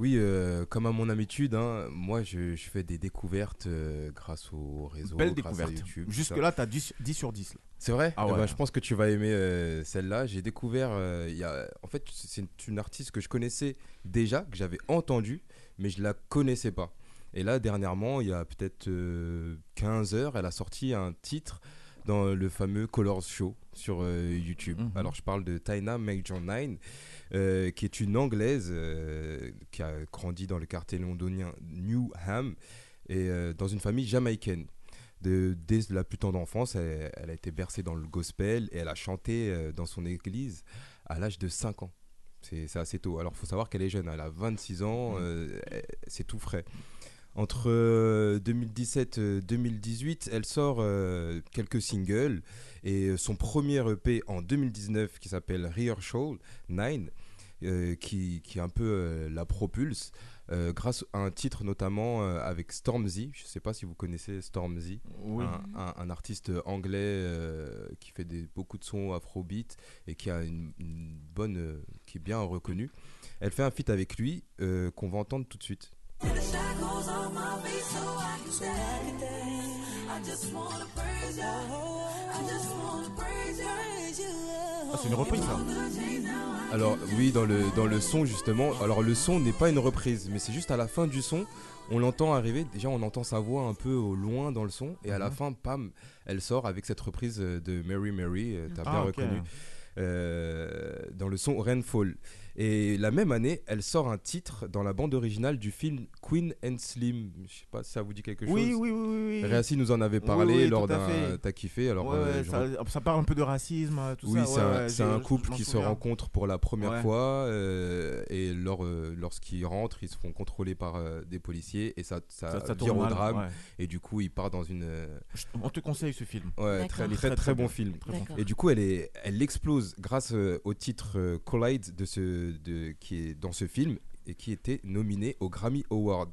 Oui, euh, comme à mon habitude, hein, moi je, je fais des découvertes euh, grâce au réseau, Belle grâce à découverte. YouTube. tout ça. Jusque-là, tu as 10, 10 sur 10. là. C'est vrai? Ah Eh ouais. ben, Je pense que tu vas aimer euh, celle-là. J'ai découvert, il y a... en fait, c'est une, artiste que je connaissais déjà, que j'avais entendue, mais je la connaissais pas. Et là, dernièrement, il y a peut-être euh, 15 heures, elle a sorti un titre dans le fameux Colors Show sur YouTube. Mhm. Alors, je parle de Taina Major 9, euh, qui est une Anglaise euh, qui a grandi dans le quartier londonien Newham et euh, dans une famille jamaïcaine. De, dès la plus tendre enfance, elle, elle a été bercée dans le gospel et elle a chanté dans son église à l'âge de 5 ans. C'est assez tôt. Alors, il faut savoir qu'elle est jeune. Elle a 26 ans. elle- c'est tout frais. Entre euh, 2017 et 2018, elle sort quelques singles et son premier EP en 2019 qui s'appelle Rehearsal 9, euh, qui, qui un peu euh, la propulse euh, grâce à un titre notamment euh, avec Stormzy. Je ne sais pas si vous connaissez Stormzy, Oui. un, un- un artiste anglais euh, qui fait des, beaucoup de sons afrobeat et qui a une, une bonne, euh, qui est bien reconnu. Elle fait un feat avec lui euh, qu'on va entendre tout de suite. Ah, c'est une reprise, ça. Alors oui, dans le, dans le son justement, alors le son n'est pas une reprise, mais c'est juste à la fin du son, on l'entend arriver, déjà on entend sa voix un peu au loin dans le son, et à la Mhm. fin, pam, elle sort avec cette reprise euh, de Mary Mary, euh, t'as bien Ah, ok. reconnu, euh, dans le son Rainfall. Et la même année, elle sort un titre dans la bande originale du film Queen and Slim, je sais pas si ça vous dit quelque chose. Oui, oui, oui, oui. oui. Réassi nous en avait Oui, parlé oui, lors d'un... T'as kiffé, alors... Ouais, euh, ça, ça parle un peu de racisme, euh, tout oui, ça. c'est ouais, un, ouais, c'est un couple qui se rencontre pour la première Ouais. fois euh, et lors, euh, lorsqu'ils rentrent, ils se font contrôler par euh, des policiers et ça, ça, Ça, ça vire tourne au mal, drame ouais. et du coup il part dans une euh, On te conseille ce film. ouais, très, très, très, bon film. Et du coup, elle, est, elle explose grâce euh, au titre euh, Collide de ce, de, qui est dans ce film et qui était nominé aux Grammy Awards.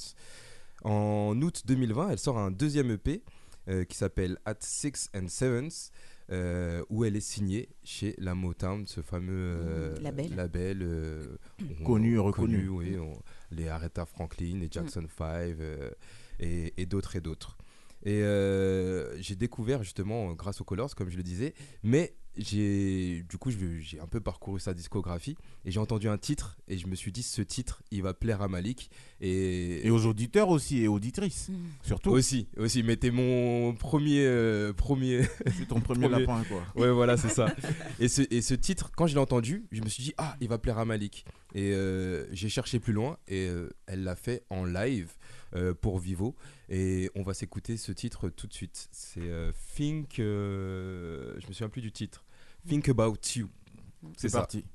En août 2020, elle sort un deuxième EP euh, qui s'appelle At Six and Sevens, euh, où elle est signée chez la Motown, ce fameux euh, Mmh, label. euh, on- Connu, reconnu. oui, on- les Aretha Franklin, les Jackson 5 euh, et, et d'autres et d'autres. Et euh, j'ai découvert justement euh, grâce aux Colors, comme je le disais, mais j'ai du coup j'ai un peu parcouru sa discographie et j'ai entendu un titre et je me suis dit ce titre il va plaire à Malik et, Et aux auditeurs aussi et auditrices, Mm. surtout. aussi aussi mais t'es mon premier euh, premier C'est ton premier Premier. lapin, quoi. ouais voilà c'est ça et ce, et ce titre quand je l'ai entendu je me suis dit ah il va plaire à Malik et euh, j'ai cherché plus loin et euh, elle l'a fait en live euh, pour Vivo. Et on va s'écouter ce titre tout de suite. C'est euh, Think euh, je me souviens plus du titre. Think About You. C'est parti.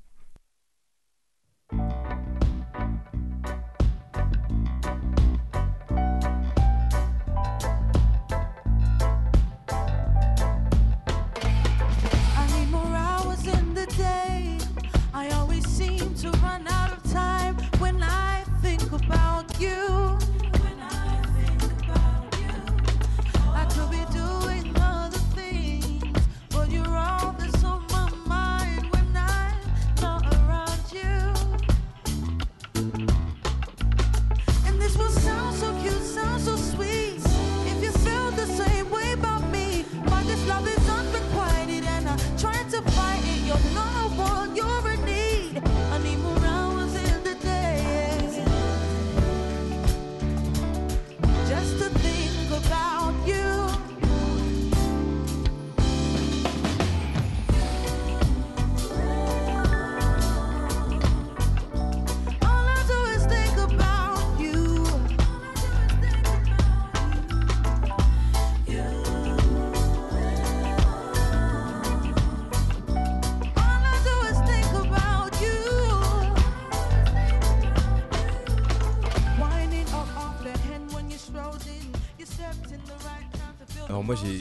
Moi j'ai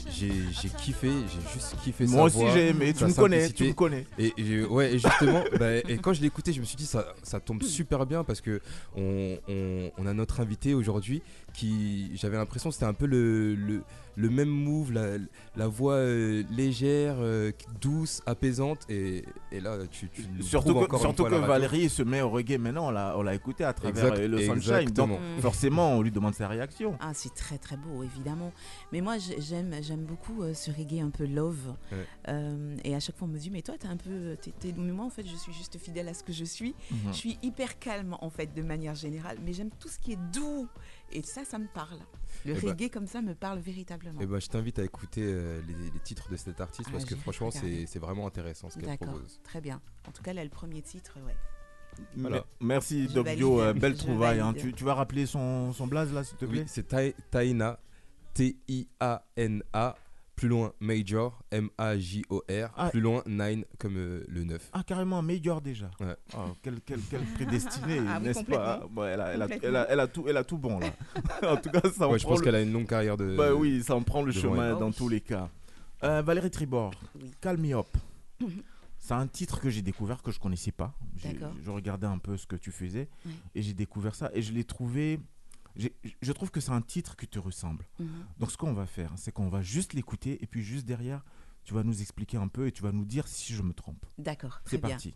kiffé, j'ai juste kiffé Moi sa aussi voix, j'ai aimé, tu me connais, tu me connais. Et, et ouais, et justement, bah, et quand je l'ai écouté, je me suis dit ça, ça tombe super bien parce que on, on- on a notre invité aujourd'hui qui, j'avais l'impression, c'était un peu le, le, le même move, la, la voix euh, légère, euh, douce, apaisante, et, et là tu, tu nous Surtout que, encore une surtout fois que. Valérie se met au reggae maintenant, on l'a, on l'a écouté à travers Exact- euh, le Sunshine. exactement. Donc Mm. forcément, on lui demande sa réaction. Ah, c'est très très beau, évidemment. Mais moi, j'ai- j'aime, j'aime beaucoup euh, ce reggae un peu love. Ouais. Euh, et à chaque fois, on me dit, mais toi, t'es un peu. t'es- t'es- Mais moi, en fait, je suis juste fidèle à ce que je suis. Mhm. Je suis hyper calme, en fait, de manière générale. Mais j'aime tout ce qui est doux. Et ça, ça me parle. Le Eh ben- reggae, comme ça, me parle véritablement. Eh ben, je t'invite à écouter euh, les, les titres de cet artiste Ah, parce que franchement c'est c'est vraiment intéressant ce qu'elle D'accord, propose. très bien. En tout cas, là, le premier titre, ouais. Voilà. Merci Doc euh, belle trouvaille. hein. Tu, tu vas rappeler son, son blaze là, s'il te plaît? Oui, c'est Tai- Taina, T-I-A-N-A, plus loin Major, M-A-J-O-R, Ah. plus loin Nine comme euh, le 9. Ah, carrément, un Major déjà. Ouais. Oh, quel, quel, quel prédestiné, Ah oui, n'est-ce pas complètement. Ouais, elle, a, elle, a, elle, a, elle a tout, elle a tout bon là. en tout cas, ça en Ouais, je prend pense le- qu'elle a une longue carrière de. Bah oui, ça en prend le chemin dans Oh oui. tous les cas. Euh, Valérie Tribord, Oui. Call Me Up. C'est un titre que j'ai découvert que je connaissais pas. Je regardais un peu ce que tu faisais Oui. et j'ai découvert ça et je l'ai trouvé. J'ai- Je trouve que c'est un titre qui te ressemble. Mhm. Donc ce qu'on va faire, c'est qu'on va juste l'écouter et puis juste derrière, tu vas nous expliquer un peu et tu vas nous dire si je me trompe. D'accord, C'est bien. parti.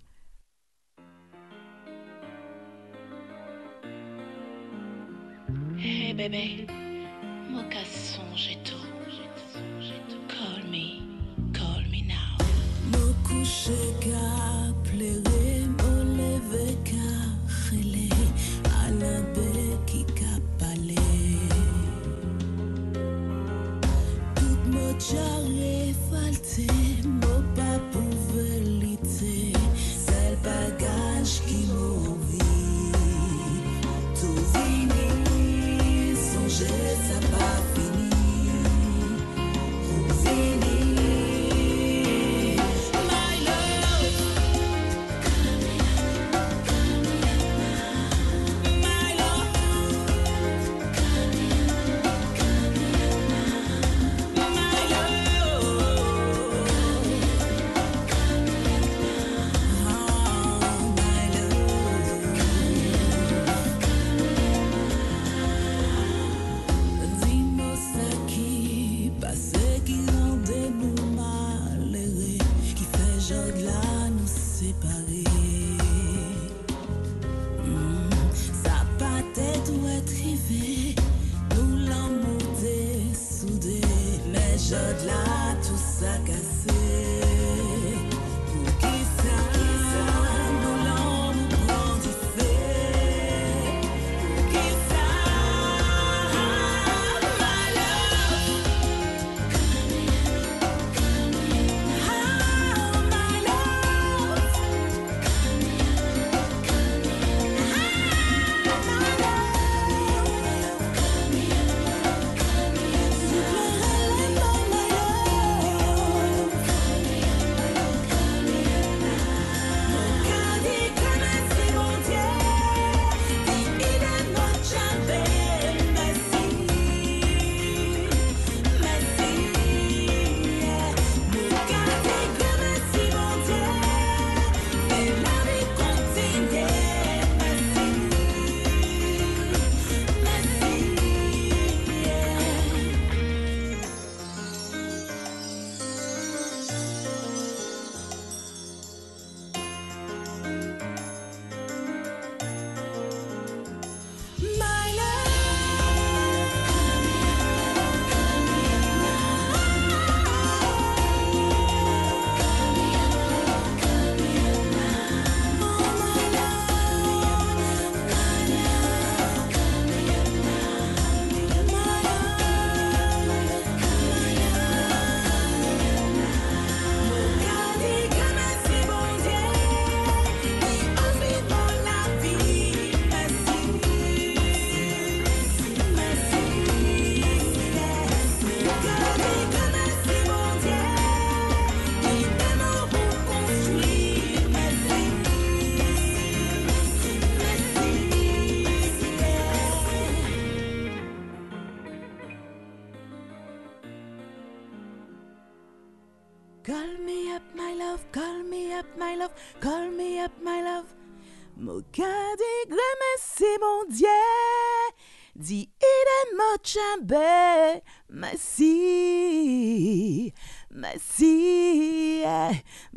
Hey bébé, moka songe tout. Call me, call me now. Mo couche ka plere, mo leve ka rele, Tout mo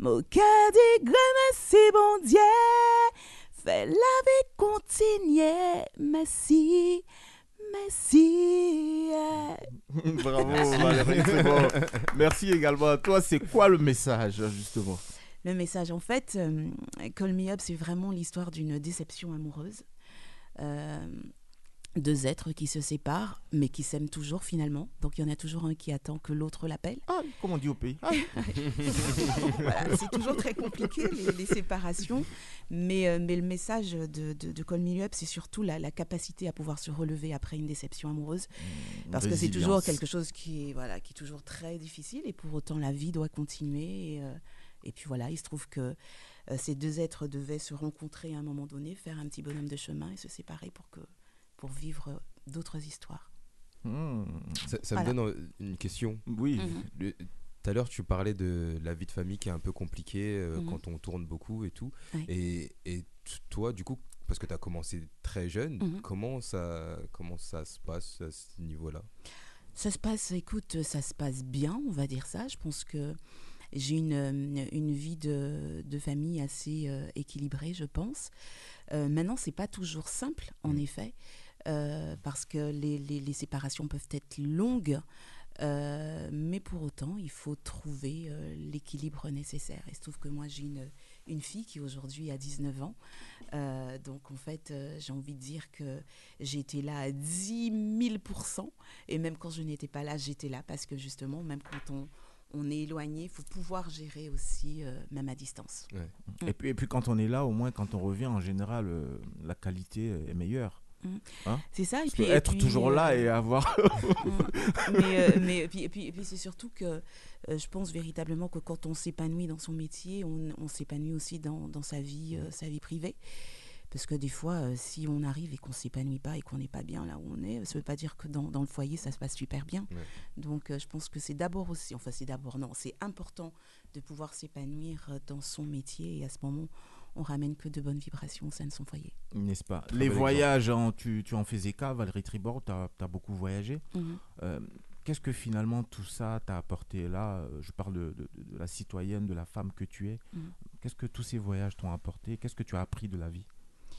Mon cœur dit merci, mon Dieu. Fais la vie continuer. Merci, merci. Bravo Valérie, c'est bon. Merci également à toi. C'est quoi le message justement? Le message, en fait, euh, Call Me Up, c'est vraiment l'histoire d'une déception amoureuse. Euh, deux êtres qui se séparent, mais qui s'aiment toujours finalement. Donc il y en a toujours un qui attend que l'autre l'appelle. Ah, comme on dit au pays. Ah. Voilà, c'est toujours très compliqué les, les séparations, mais, euh, mais le message de, de, de Call Me Up, c'est surtout la, la capacité à pouvoir se relever après une déception amoureuse, parce que c'est toujours quelque chose qui est, voilà, qui est toujours très difficile, et pour autant la vie doit continuer. Et, euh, et puis voilà, il se trouve que euh, ces deux êtres devaient se rencontrer à un moment donné, faire un petit bonhomme de chemin et se séparer pour, que, pour vivre d'autres histoires. Hmm. Ça, ça Voilà. me donne euh, une question. Oui. Mhm. Tout à l'heure, tu parlais de la vie de famille qui est un peu compliquée euh, Mhm. quand on tourne beaucoup et tout. Oui. Et, et toi, du coup, parce que tu as commencé très jeune, Mhm. comment, ça, comment ça se passe à ce niveau-là? Ça se passe, écoute, ça se passe bien, on va dire ça. Je pense que j'ai une, euh, une vie de, de famille assez euh, équilibrée, je pense. Euh, maintenant, c'est pas toujours simple, en effet, euh, parce que les, les- les séparations peuvent être longues. euh, mais pour autant, il faut trouver euh, l'équilibre nécessaire. Il se trouve que moi, j'ai une, une fille qui aujourd'hui a 19 ans. Euh, donc, en fait, euh, j'ai envie de dire que j'ai été là à 10 000 et même quand je n'étais pas là, j'étais là parce que justement, même quand on, on est éloigné, il faut pouvoir gérer aussi, euh, même à distance. Et puis, et puis quand on est là, au moins quand on revient, en général, euh, la qualité est meilleure. Mm. Hein C'est ça, et Parce puis- que et être puis, toujours là euh, et avoir. Mm. mais euh, mais et puis, et puis, c'est surtout que euh, je pense véritablement que quand on s'épanouit dans son métier, on, on s'épanouit aussi dans, dans sa vie, sa vie privée. Parce que des fois, si on arrive et qu'on s'épanouit pas et qu'on n'est pas bien là où on est, ça veut pas dire que dans, dans le foyer, ça se passe super bien. Ouais. Donc, je pense que c'est d'abord aussi, enfin, c'est d'abord, non, c'est important de pouvoir s'épanouir dans son métier et à ce moment, on ramène que de bonnes vibrations au sein de son foyer. N'est-ce pas Très Les voyages, hein, tu, tu en faisais cas, Valérie Tribord, tu as, beaucoup voyagé. Mhm. Euh, Qu'est-ce que finalement tout ça t'a apporté là euh, Je parle de, de- de la citoyenne, de la femme que tu es. Mhm. Qu'est-ce que tous ces voyages t'ont apporté? Qu'est-ce que tu as appris de la vie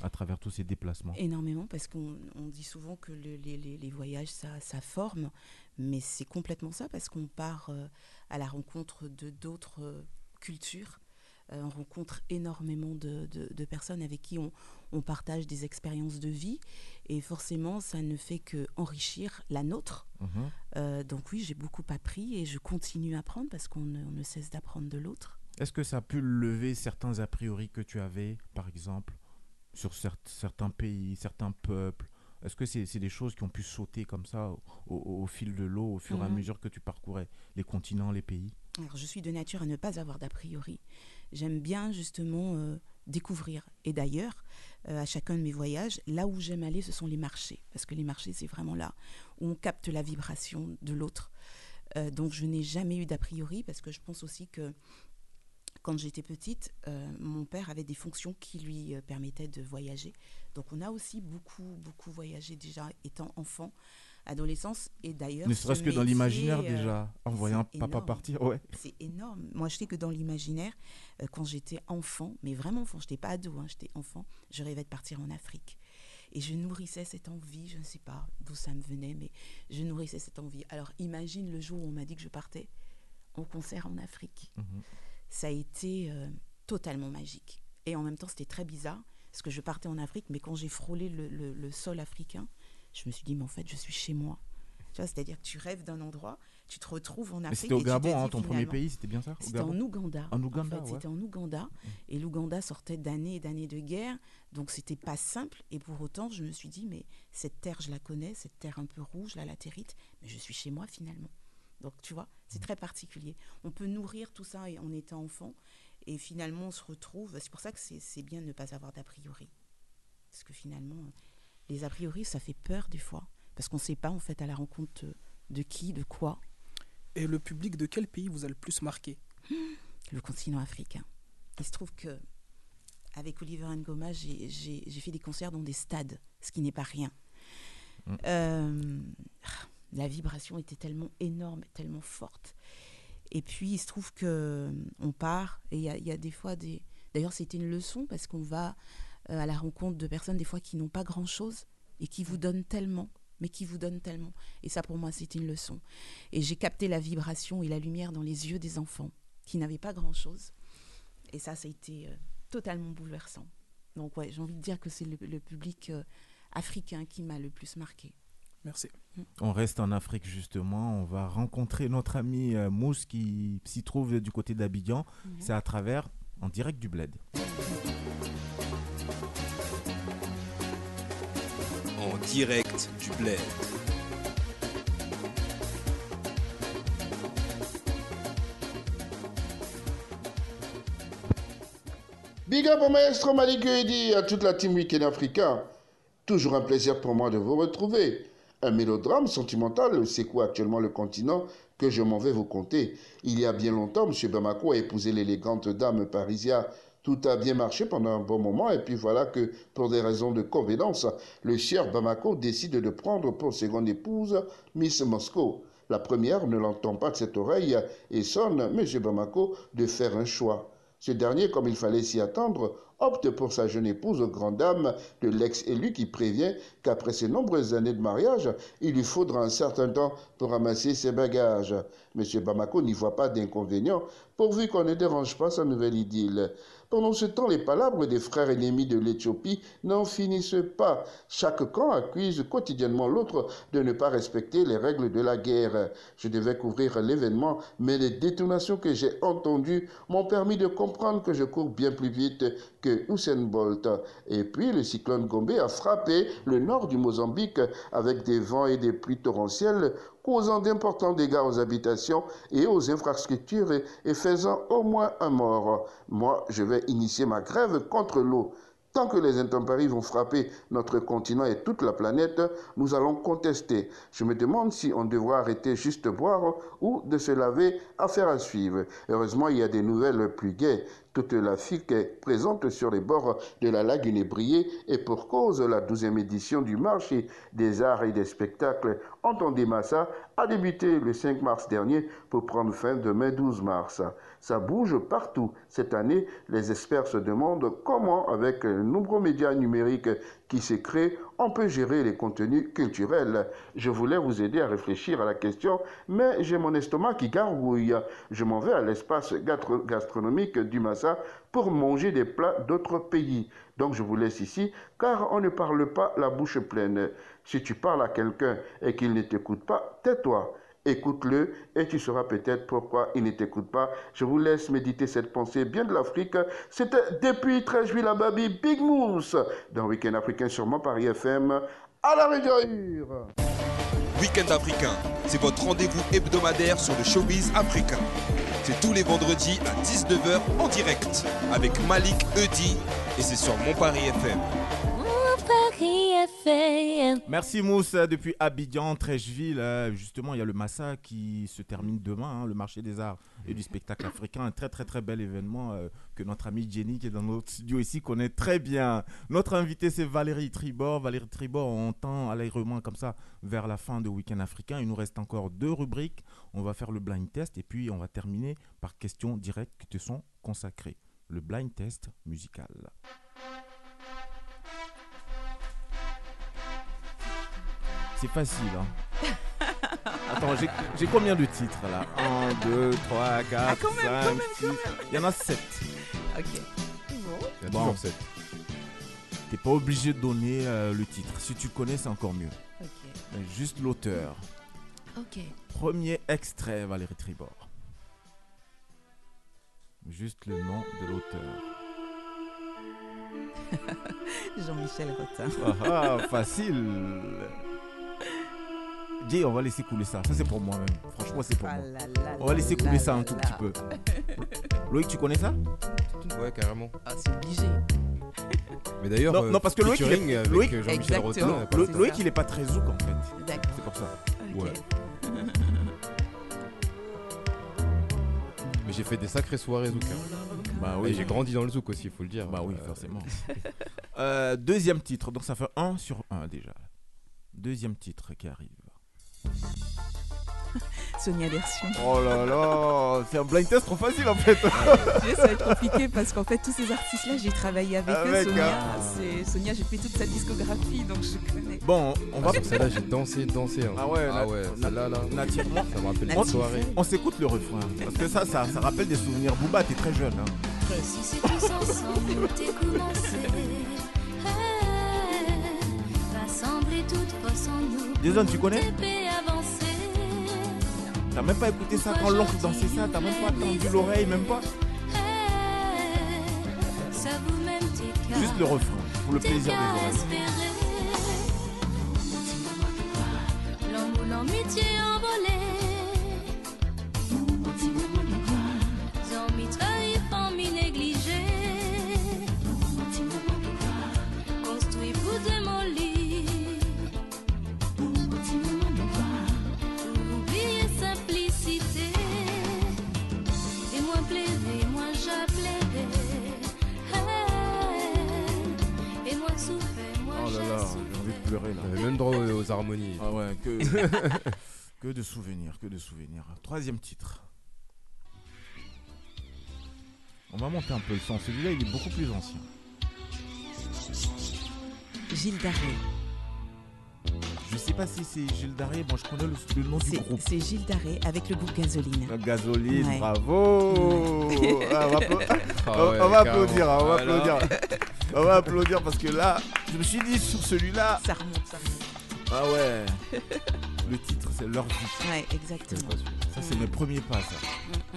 à travers tous ces déplacements? Énormément, parce qu'on on dit souvent que le- les, les- les voyages, ça, ça forme, mais c'est complètement ça, parce qu'on part euh, à la rencontre de d'autres euh, cultures. Euh, on rencontre énormément de, de- de personnes avec qui on, on partage des expériences de vie, et forcément, ça ne fait que enrichir la nôtre. Mhm. Euh, donc oui, j'ai beaucoup appris, et je continue à apprendre, parce qu'on ne, cesse d'apprendre de l'autre. Est-ce que ça a pu lever certains a priori que tu avais, par exemple, sur cer- certains pays, certains peuples? Est-ce que c'est c'est des choses qui ont pu sauter comme ça au, au- au fil de l'eau, au fur et à Mhm. mesure que tu parcourais les continents, les pays? Alors, je suis de nature à ne pas avoir d'a priori. J'aime bien justement euh, découvrir. Et d'ailleurs, euh, à chacun de mes voyages, là où j'aime aller, ce sont les marchés. Parce que les marchés, c'est vraiment là où on capte la vibration de l'autre. Euh, donc, je n'ai jamais eu d'a priori parce que je pense aussi que quand j'étais petite, mon père avait des fonctions qui lui permettaient de voyager. Donc, on a aussi beaucoup, beaucoup voyagé déjà étant enfant, adolescence. Et d'ailleurs, Ne ce serait-ce que dans l'imaginaire euh, déjà, en voyant papa énorme. partir. Ouais. C'est énorme. Moi, je sais que dans l'imaginaire, euh, quand j'étais enfant, mais vraiment enfant, je n'étais pas ado, hein, j'étais enfant, je rêvais de partir en Afrique. Et je nourrissais cette envie, je ne sais pas d'où ça me venait, mais je nourrissais cette envie. Alors imagine le jour où on m'a dit que je partais en concert en Afrique. Mhm. Ça a été euh, totalement magique. Et en même temps, c'était très bizarre, parce que je partais en Afrique, mais quand j'ai frôlé le, le- le sol africain, je me suis dit, mais en fait, je suis chez moi. Tu vois, c'est-à-dire que tu rêves d'un endroit, tu te retrouves en Afrique. c'était au et tu te Gabon, hein, ton premier pays, c'était bien ça C'était en Ouganda. En Ouganda, fait, ouais. C'était en Ouganda. Et l'Ouganda sortait d'années et d'années de guerre. Donc, c'était pas simple. Et pour autant, je me suis dit, mais cette terre, je la connais, cette terre un peu rouge, la territe, mais je suis chez moi finalement. Donc, tu vois, c'est très particulier. On peut nourrir tout ça et- en étant enfant. Et finalement, on se retrouve. C'est pour ça que c'est c'est bien de ne pas avoir d'a priori. Parce que finalement, les a priori, ça fait peur des fois. Parce qu'on ne sait pas, en fait, à la rencontre de qui, de quoi. Et le public de quel pays vous a le plus marqué? Le continent africain. Il se trouve que avec Oliver Ngoma, j'ai- fait des concerts dans des stades, ce qui n'est pas rien. Mm. Euh, la vibration était tellement énorme, tellement forte. Et puis, il se trouve que on part, et il y y a des fois des... D'ailleurs, c'était une leçon, parce qu'on va euh, à la rencontre de personnes, des fois, qui n'ont pas grand-chose, et qui vous donnent tellement, mais qui vous donnent tellement. Et ça, pour moi, c'était une leçon. Et j'ai capté la vibration et la lumière dans les yeux des enfants, qui n'avaient pas grand-chose. Et ça, ça a été euh, totalement bouleversant. Donc, ouais, j'ai envie de dire que c'est le, le public euh, africain qui m'a le plus marqué. Merci. On reste en Afrique justement. On va rencontrer notre ami euh, Mousse qui s'y trouve du côté d'Abidjan. Mhm. C'est à travers, en direct du bled. En direct du bled. Big up maestro Malik Guedi, à toute la team Weekend Africain. Toujours un plaisir pour moi de vous retrouver. Un mélodrame sentimental, c'est quoi actuellement le continent que je m'en vais vous conter? Il y a bien longtemps, M. Bamako a épousé l'élégante dame parisienne. Tout a bien marché pendant un bon moment et puis voilà que pour des raisons de convenance, le cher Bamako décide de prendre pour seconde épouse Miss Moscow. La première ne l'entend pas de cette oreille et sonne M. Bamako de faire un choix. Ce dernier, comme il fallait s'y attendre, opte pour sa jeune épouse, grande dame de l'ex-élu qui prévient qu'après ces nombreuses années de mariage, il lui faudra un certain temps pour ramasser ses bagages. M. Bamako n'y voit pas d'inconvénient, pourvu qu'on ne dérange pas sa nouvelle idylle. Pendant ce temps, les palabres des frères ennemis de l'Éthiopie n'en finissent pas. Chaque camp accuse quotidiennement l'autre de ne pas respecter les règles de la guerre. Je devais couvrir l'événement, mais les détonations que j'ai entendues m'ont permis de comprendre que je cours bien plus vite que Usain Bolt. Et puis, le cyclone Gombe a frappé le nord du Mozambique avec des vents et des pluies torrentielles causant d'importants dégâts aux habitations et aux infrastructures et, faisant au moins un mort. Moi, je vais initier ma grève contre l'eau. Tant que les intempéries vont frapper notre continent et toute la planète, nous allons contester. Je me demande si on devra arrêter juste de boire ou de se laver, affaire à suivre. Heureusement, il y a des nouvelles plus gaies. Toute l'Afrique est présente sur les bords de la lagune brillée et pour cause, la 12e édition du marché des arts et des spectacles Entendez Massa a débuté le 5 mars dernier pour prendre fin demain 12 mars. Ça bouge partout. Cette année, les experts se demandent comment, avec les nombreux médias numériques qui se créent, on peut gérer les contenus culturels. Je voulais vous aider à réfléchir à la question, mais j'ai mon estomac qui gargouille. Je m'en vais à l'espace gastro- gastronomique du Massa pour manger des plats d'autres pays. Donc je vous laisse ici, car on ne parle pas la bouche pleine. Si tu parles à quelqu'un et qu'il ne t'écoute pas, tais-toi. Écoute-le et tu sauras peut-être pourquoi il ne t'écoute pas. Je vous laisse méditer cette pensée bien de l'Afrique. C'était depuis 13 juillet la Babi Big Mousse dans Week-end africain sur mon Paris FM. À la rigueur Week-end africain, c'est votre rendez-vous hebdomadaire sur le showbiz africain. C'est tous les vendredis à 19h en direct avec Malik Eudi et c'est sur Mon Paris FM. Merci Mousse depuis Abidjan, Trècheville. euh, Justement, il y a le Massa qui se termine demain, hein, le marché des arts et du spectacle africain. Un très très très bel événement euh, que notre amie Jenny qui est dans notre studio ici connaît très bien. Notre invité c'est Valérie Tribord. Valérie Tribord, on tend allègrement comme ça vers la fin de Week-end africain. Il nous reste encore deux rubriques. On va faire le blind test et puis on va terminer par questions directes qui te sont consacrées. Le blind test musical. C'est facile, hein. Attends, j'ai- combien de titres là? 1, 2, 3, 4, Ah, quand même, 5, quand même, 6. quand même. Il y en a 7. Ok. Bon. Il y a Bon. toujours sept. T'es pas obligé de donner euh, le titre. Si tu connais, c'est encore mieux. Ok. Mais juste l'auteur. Ok. Premier extrait, Valérie Tribord. Juste le nom de l'auteur. Jean-Michel Rotin. Ah, ah, facile. Dis, on va laisser couler ça. Ça, c'est pour moi-même. Franchement, c'est pour Ah moi. On va laisser couler ça un tout petit peu. Loïc, tu connais ça? Ouais, carrément. Ah, c'est obligé. Mais d'ailleurs, Non, euh, non, parce que Loïc, il est- avec Loïc- euh, Jean-Michel. Rotin. Loïc, il est pas très zouk en fait. D'accord. C'est pour ça. Ouais. Mais j'ai fait des sacrées soirées zouk. hein. Bah oui. j'ai grandi dans le zouk aussi, il faut le dire. Bah oui, Euh, forcément. Euh, deuxième titre, donc ça fait 1 sur 1 déjà. Deuxième titre qui arrive. Sonia Version. Oh là là, c'est un blind test trop facile en fait. Ça va être compliqué parce qu'en fait, tous ces artistes-là, j'ai travaillé avec, Avec, eux. Sonia, hein. c'est- Sonia j'ai fait toute sa discographie, donc je connais. Bon, on va. Ah, sur celle-là, j'ai dansé, dansé. hein. Ah ouais, ah ouais, na- celle-là, là, naturellement. ça me rappelle On- une soirée. On s'écoute le refrain. Parce que ça, ça, ça rappelle des souvenirs. Booba, t'es très jeune. hein. Si c'est tous ensemble, t'es commencé. Rassembler toute force en nous. Jason, tu connais. T'as même pas écouté ça quand l'oncle dansait ça T'as même pas tendu l'oreille, même pas cas. Juste le refrain, pour le plaisir des oreilles. espérés. Pleurer là. J'avais même droit aux, aux harmonies. Ah ouais, que, que de souvenirs, que de souvenirs. Troisième titre. On va monter un peu le son. Celui-là, il est beaucoup plus ancien. Gilles Daré. Je sais pas si c'est Gilles Daré. Moi, je connais le, le nom du C'est groupe. c'est Gilles Daré avec le groupe Gasoline. La gasoline, Ouais. bravo Ah, on va, appla- Ah on- ouais, on va applaudir, hein, on va applaudir. Parce que là, je me suis dit sur celui-là. Ça remonte, ça remonte. Ah ouais. Le titre, c'est Leur vie. Ouais, exactement. Ça, c'est mes premiers pas, ça.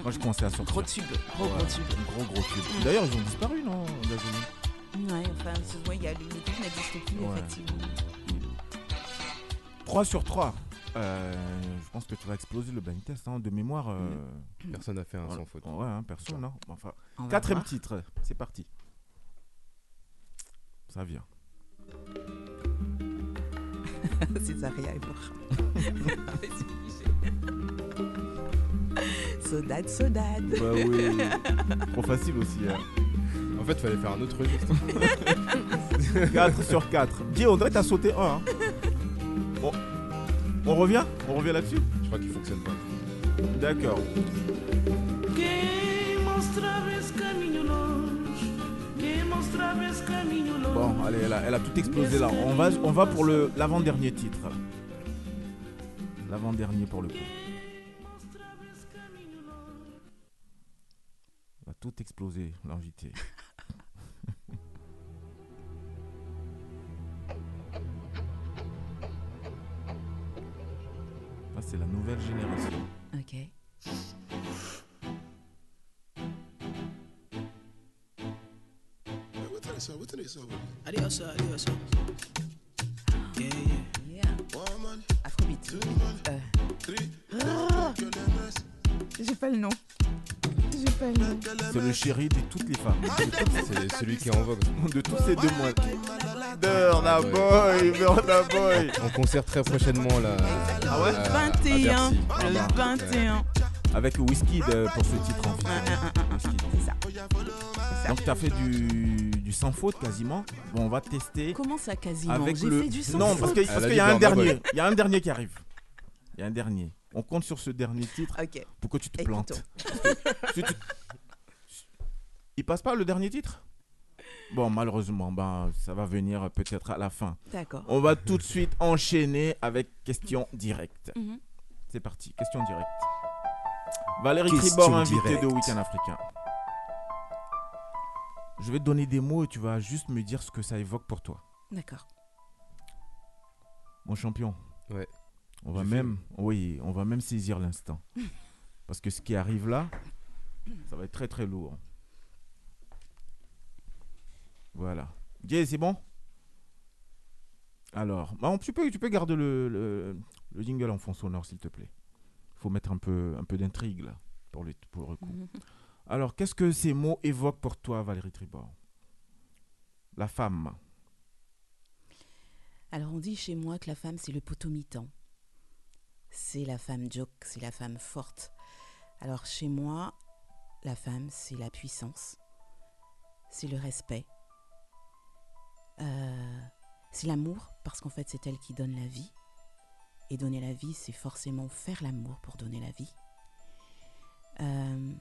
Moi, je commençais à sortir. Gros tube, gros, gros tube. Gros, gros tube. D'ailleurs, ils ont disparu, non, Ouais, enfin, ce- il y a le le groupe n'existe plus, Ouais. effectivement. 3 sur 3. Euh, je pense que tu vas exploser le blind test hein, de mémoire. euh, Personne n'a fait un sans faute. Ouais, hein, personne, non. Enfin, quatrième voir. titre, c'est parti. Ça vient. c'est Zaria et Sodade, sodade. Bah oui. Trop facile aussi. hein. En fait, il fallait faire un autre registre. 4 sur 4. Dis, on dirait que t'as sauté 1. Hein. On... on revient? On revient là-dessus? Je crois qu'il fonctionne pas. D'accord. Quem Bon, allez, elle a, elle a tout explosé là. On va, on va pour le l'avant-dernier titre. L'avant-dernier pour le coup. Elle a tout explosé, l'invité. C'est la nouvelle génération. Ok. Adios, adios. Yeah, yeah. Afrobeat. Euh. Ah J'ai pas le nom. J'ai pas le nom. C'est le chéri de toutes les femmes. C'est celui qui est en vogue. De tous ces deux mois. Burna Boy, Burna Boy. En concert très prochainement là. Ah ouais? À- à 21. Bercy. Le Ah bah, 21. Avec Whisky pour ce titre en fait. Wizkid. C'est ça. Donc tu as fait du, du sans faute quasiment. Bon, on va tester. Comment ça quasiment? Avec J'ai le... fait du sans Non, faute. parce qu'il y a un dernier. Il y a un dernier qui arrive. Il y a un dernier. On compte sur ce dernier titre Ok. pour que tu te Écoutons. plantes. Si tu- Il passe pas le dernier titre? Bon, malheureusement, ben, ça va venir peut-être à la fin. D'accord. On va tout de suite enchaîner avec question directe. Mhm. C'est parti, question directe. Valérie Question Tribord, invitée de Week-end Africain. Je vais te donner des mots et tu vas juste me dire ce que ça évoque pour toi. D'accord. Mon champion. Ouais. On va même, oui, on va même saisir l'instant. Parce que ce qui arrive là, ça va être très très lourd. Voilà. Jay, c'est bon? Alors, bah, tu, peux, tu peux garder le, le, le jingle en fond sonore, s'il te plaît. Il faut mettre un peu, un peu d'intrigue là, pour le, pour le coup. Alors, qu'est-ce que ces mots évoquent pour toi, Valérie Tribord? La femme. Alors on dit chez moi que la femme c'est le poteau. C'est la femme joke, c'est la femme forte. Alors chez moi, la femme, c'est la puissance, c'est le respect, euh, c'est l'amour, parce qu'en fait c'est elle qui donne la vie. Et donner la vie, c'est forcément faire l'amour pour donner la vie. Euh,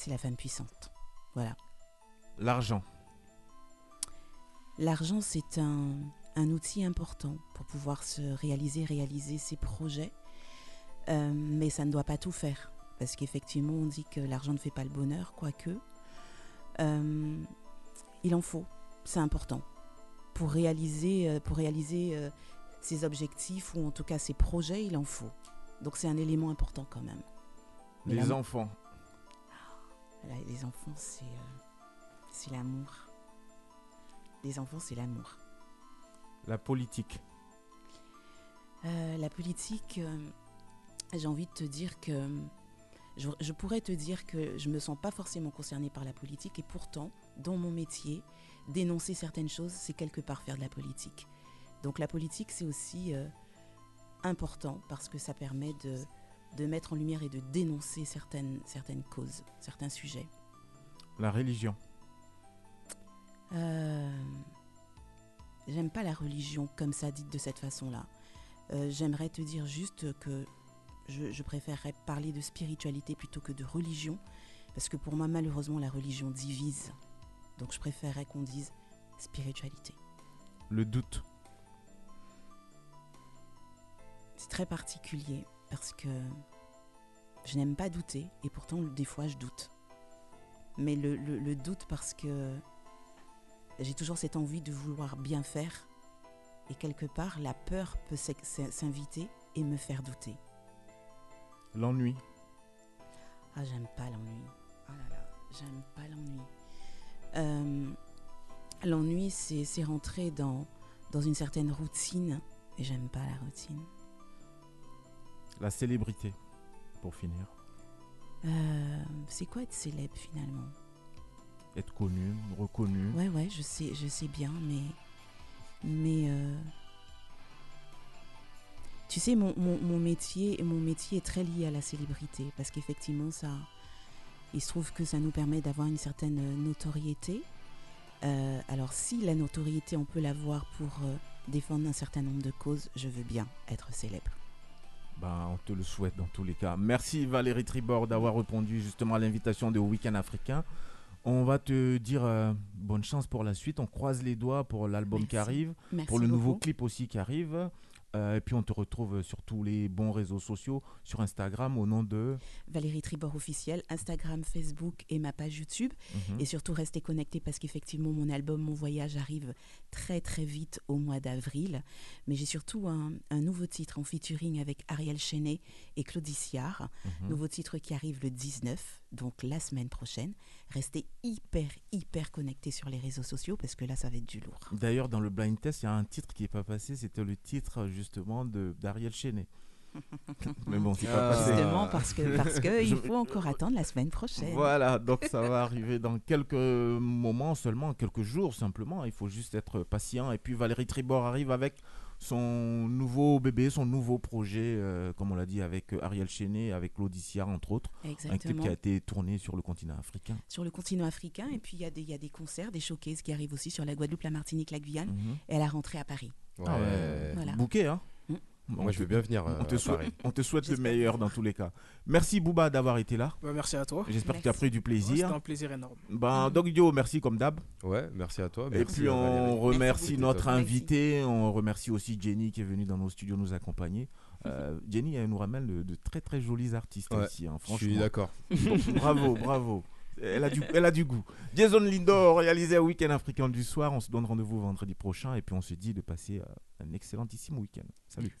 c'est la femme puissante. Voilà. L'argent. L'argent, c'est un, un outil important pour pouvoir se réaliser, réaliser ses projets. Euh, mais ça ne doit pas tout faire. Parce qu'effectivement, on dit que l'argent ne fait pas le bonheur, quoique. Euh, il en faut. C'est important. Pour réaliser, euh, pour réaliser ses objectifs, ou en tout cas ses projets, il en faut. Donc c'est un élément important quand même. Mais Les enfants. Voilà, les enfants, c'est euh, l'amour. Les enfants, c'est l'amour. La politique. Euh, la politique, euh, j'ai envie de te dire que je, je pourrais te dire que je me sens pas forcément concernée par la politique et pourtant, dans mon métier, dénoncer certaines choses, c'est quelque part faire de la politique. Donc la politique, c'est aussi euh, important parce que ça permet de, de mettre en lumière et de dénoncer certaines, certaines causes, certains sujets. La religion. Euh, J'aime pas la religion comme ça, dite de cette façon-là. Euh, J'aimerais te dire juste que je, je préférerais parler de spiritualité plutôt que de religion, parce que pour moi, malheureusement, la religion divise. Donc je préférerais qu'on dise spiritualité. Le doute. C'est très particulier, parce que je n'aime pas douter, et pourtant, des fois, je doute. Mais le, le- le doute parce que j'ai toujours cette envie de vouloir bien faire, et quelque part, la peur peut s'inviter et me faire douter. L'ennui. Ah, j'aime pas l'ennui. Oh là là, j'aime pas l'ennui. Euh, l'ennui, c'est c'est rentrer dans, dans une certaine routine, et j'aime pas la routine. La célébrité. Pour finir. Euh, c'est quoi être célèbre finalement? Être connu, reconnu. Ouais, ouais, je sais, je sais bien, mais. Mais. euh, tu sais, mon, mon, mon métier, mon métier est très lié à la célébrité, parce qu'effectivement, ça. Il se trouve que ça nous permet d'avoir une certaine euh, notoriété. Euh, alors, si la notoriété, on peut l'avoir pour euh, défendre un certain nombre de causes, je veux bien être célèbre. Ben, on te le souhaite dans tous les cas. Merci Valérie Tribord d'avoir répondu justement à l'invitation de Week-end africain. On va te dire euh, bonne chance pour la suite. On croise les doigts pour l'album qui arrive, Merci pour le nouveau clip aussi qui arrive. Euh, et puis on te retrouve sur tous les bons réseaux sociaux, sur Instagram au nom de... Valérie Tribord officielle, Instagram, Facebook et ma page YouTube. Mhm. Et surtout, restez connectés parce qu'effectivement, mon album, mon voyage arrive très très vite au mois d'avril. Mais j'ai surtout un, un nouveau titre en featuring avec Ariel Chenet et Claudie Siard. Mhm. Nouveau titre qui arrive le 19, donc la semaine prochaine. Restez hyper hyper connectés sur les réseaux sociaux parce que là, ça va être du lourd. D'ailleurs, dans le blind test, il y a un titre qui n'est pas passé. C'était le titre justement de d'Ariel Chenet. Mais bon, c'est pas Ah. passé. Justement parce que parce que Je- il faut encore attendre la semaine prochaine. Voilà, donc ça va arriver dans quelques moments seulement, quelques jours simplement. Il faut juste être patient. Et puis Valérie Tribord arrive avec son nouveau bébé, son nouveau projet, euh, comme on l'a dit, avec euh, Ariel Chenet, avec Claudicia entre autres. Un clip Exactement. qui a été tourné sur le continent africain. sur le continent africain. Et puis, il y, a des- il y a des concerts, des showcases qui arrivent aussi sur la Guadeloupe, la Martinique, la Guyane Mhm. et à la rentrée à Paris. Ouais. Ah ouais. Voilà. Bouquet, hein Mm. Bon, Moi, je veux bien venir. on, euh, te souhaite, on te souhaite le meilleur dans tous les cas. Merci Bouba d'avoir été là. Bah, merci à toi. J'espère que tu as pris du Ouais, C'était plaisir. un plaisir énorme. Ben, Doc Dio, merci comme d'hab. Ouais, merci à toi. Et merci puis à on Valérie. remercie notre Merci. invité, on remercie aussi Jenny qui est venue dans nos studios nous accompagner. Euh, Jenny, elle nous ramène de, de très très jolis artistes Ouais, ici, hein, Je suis franchement. d'accord. bravo, bravo. Elle a, du, elle a du goût. Jason Lindor, réalisé un week-end africain du soir. On se donne rendez-vous vendredi prochain et puis on se dit de passer euh, un excellentissime week-end. Salut.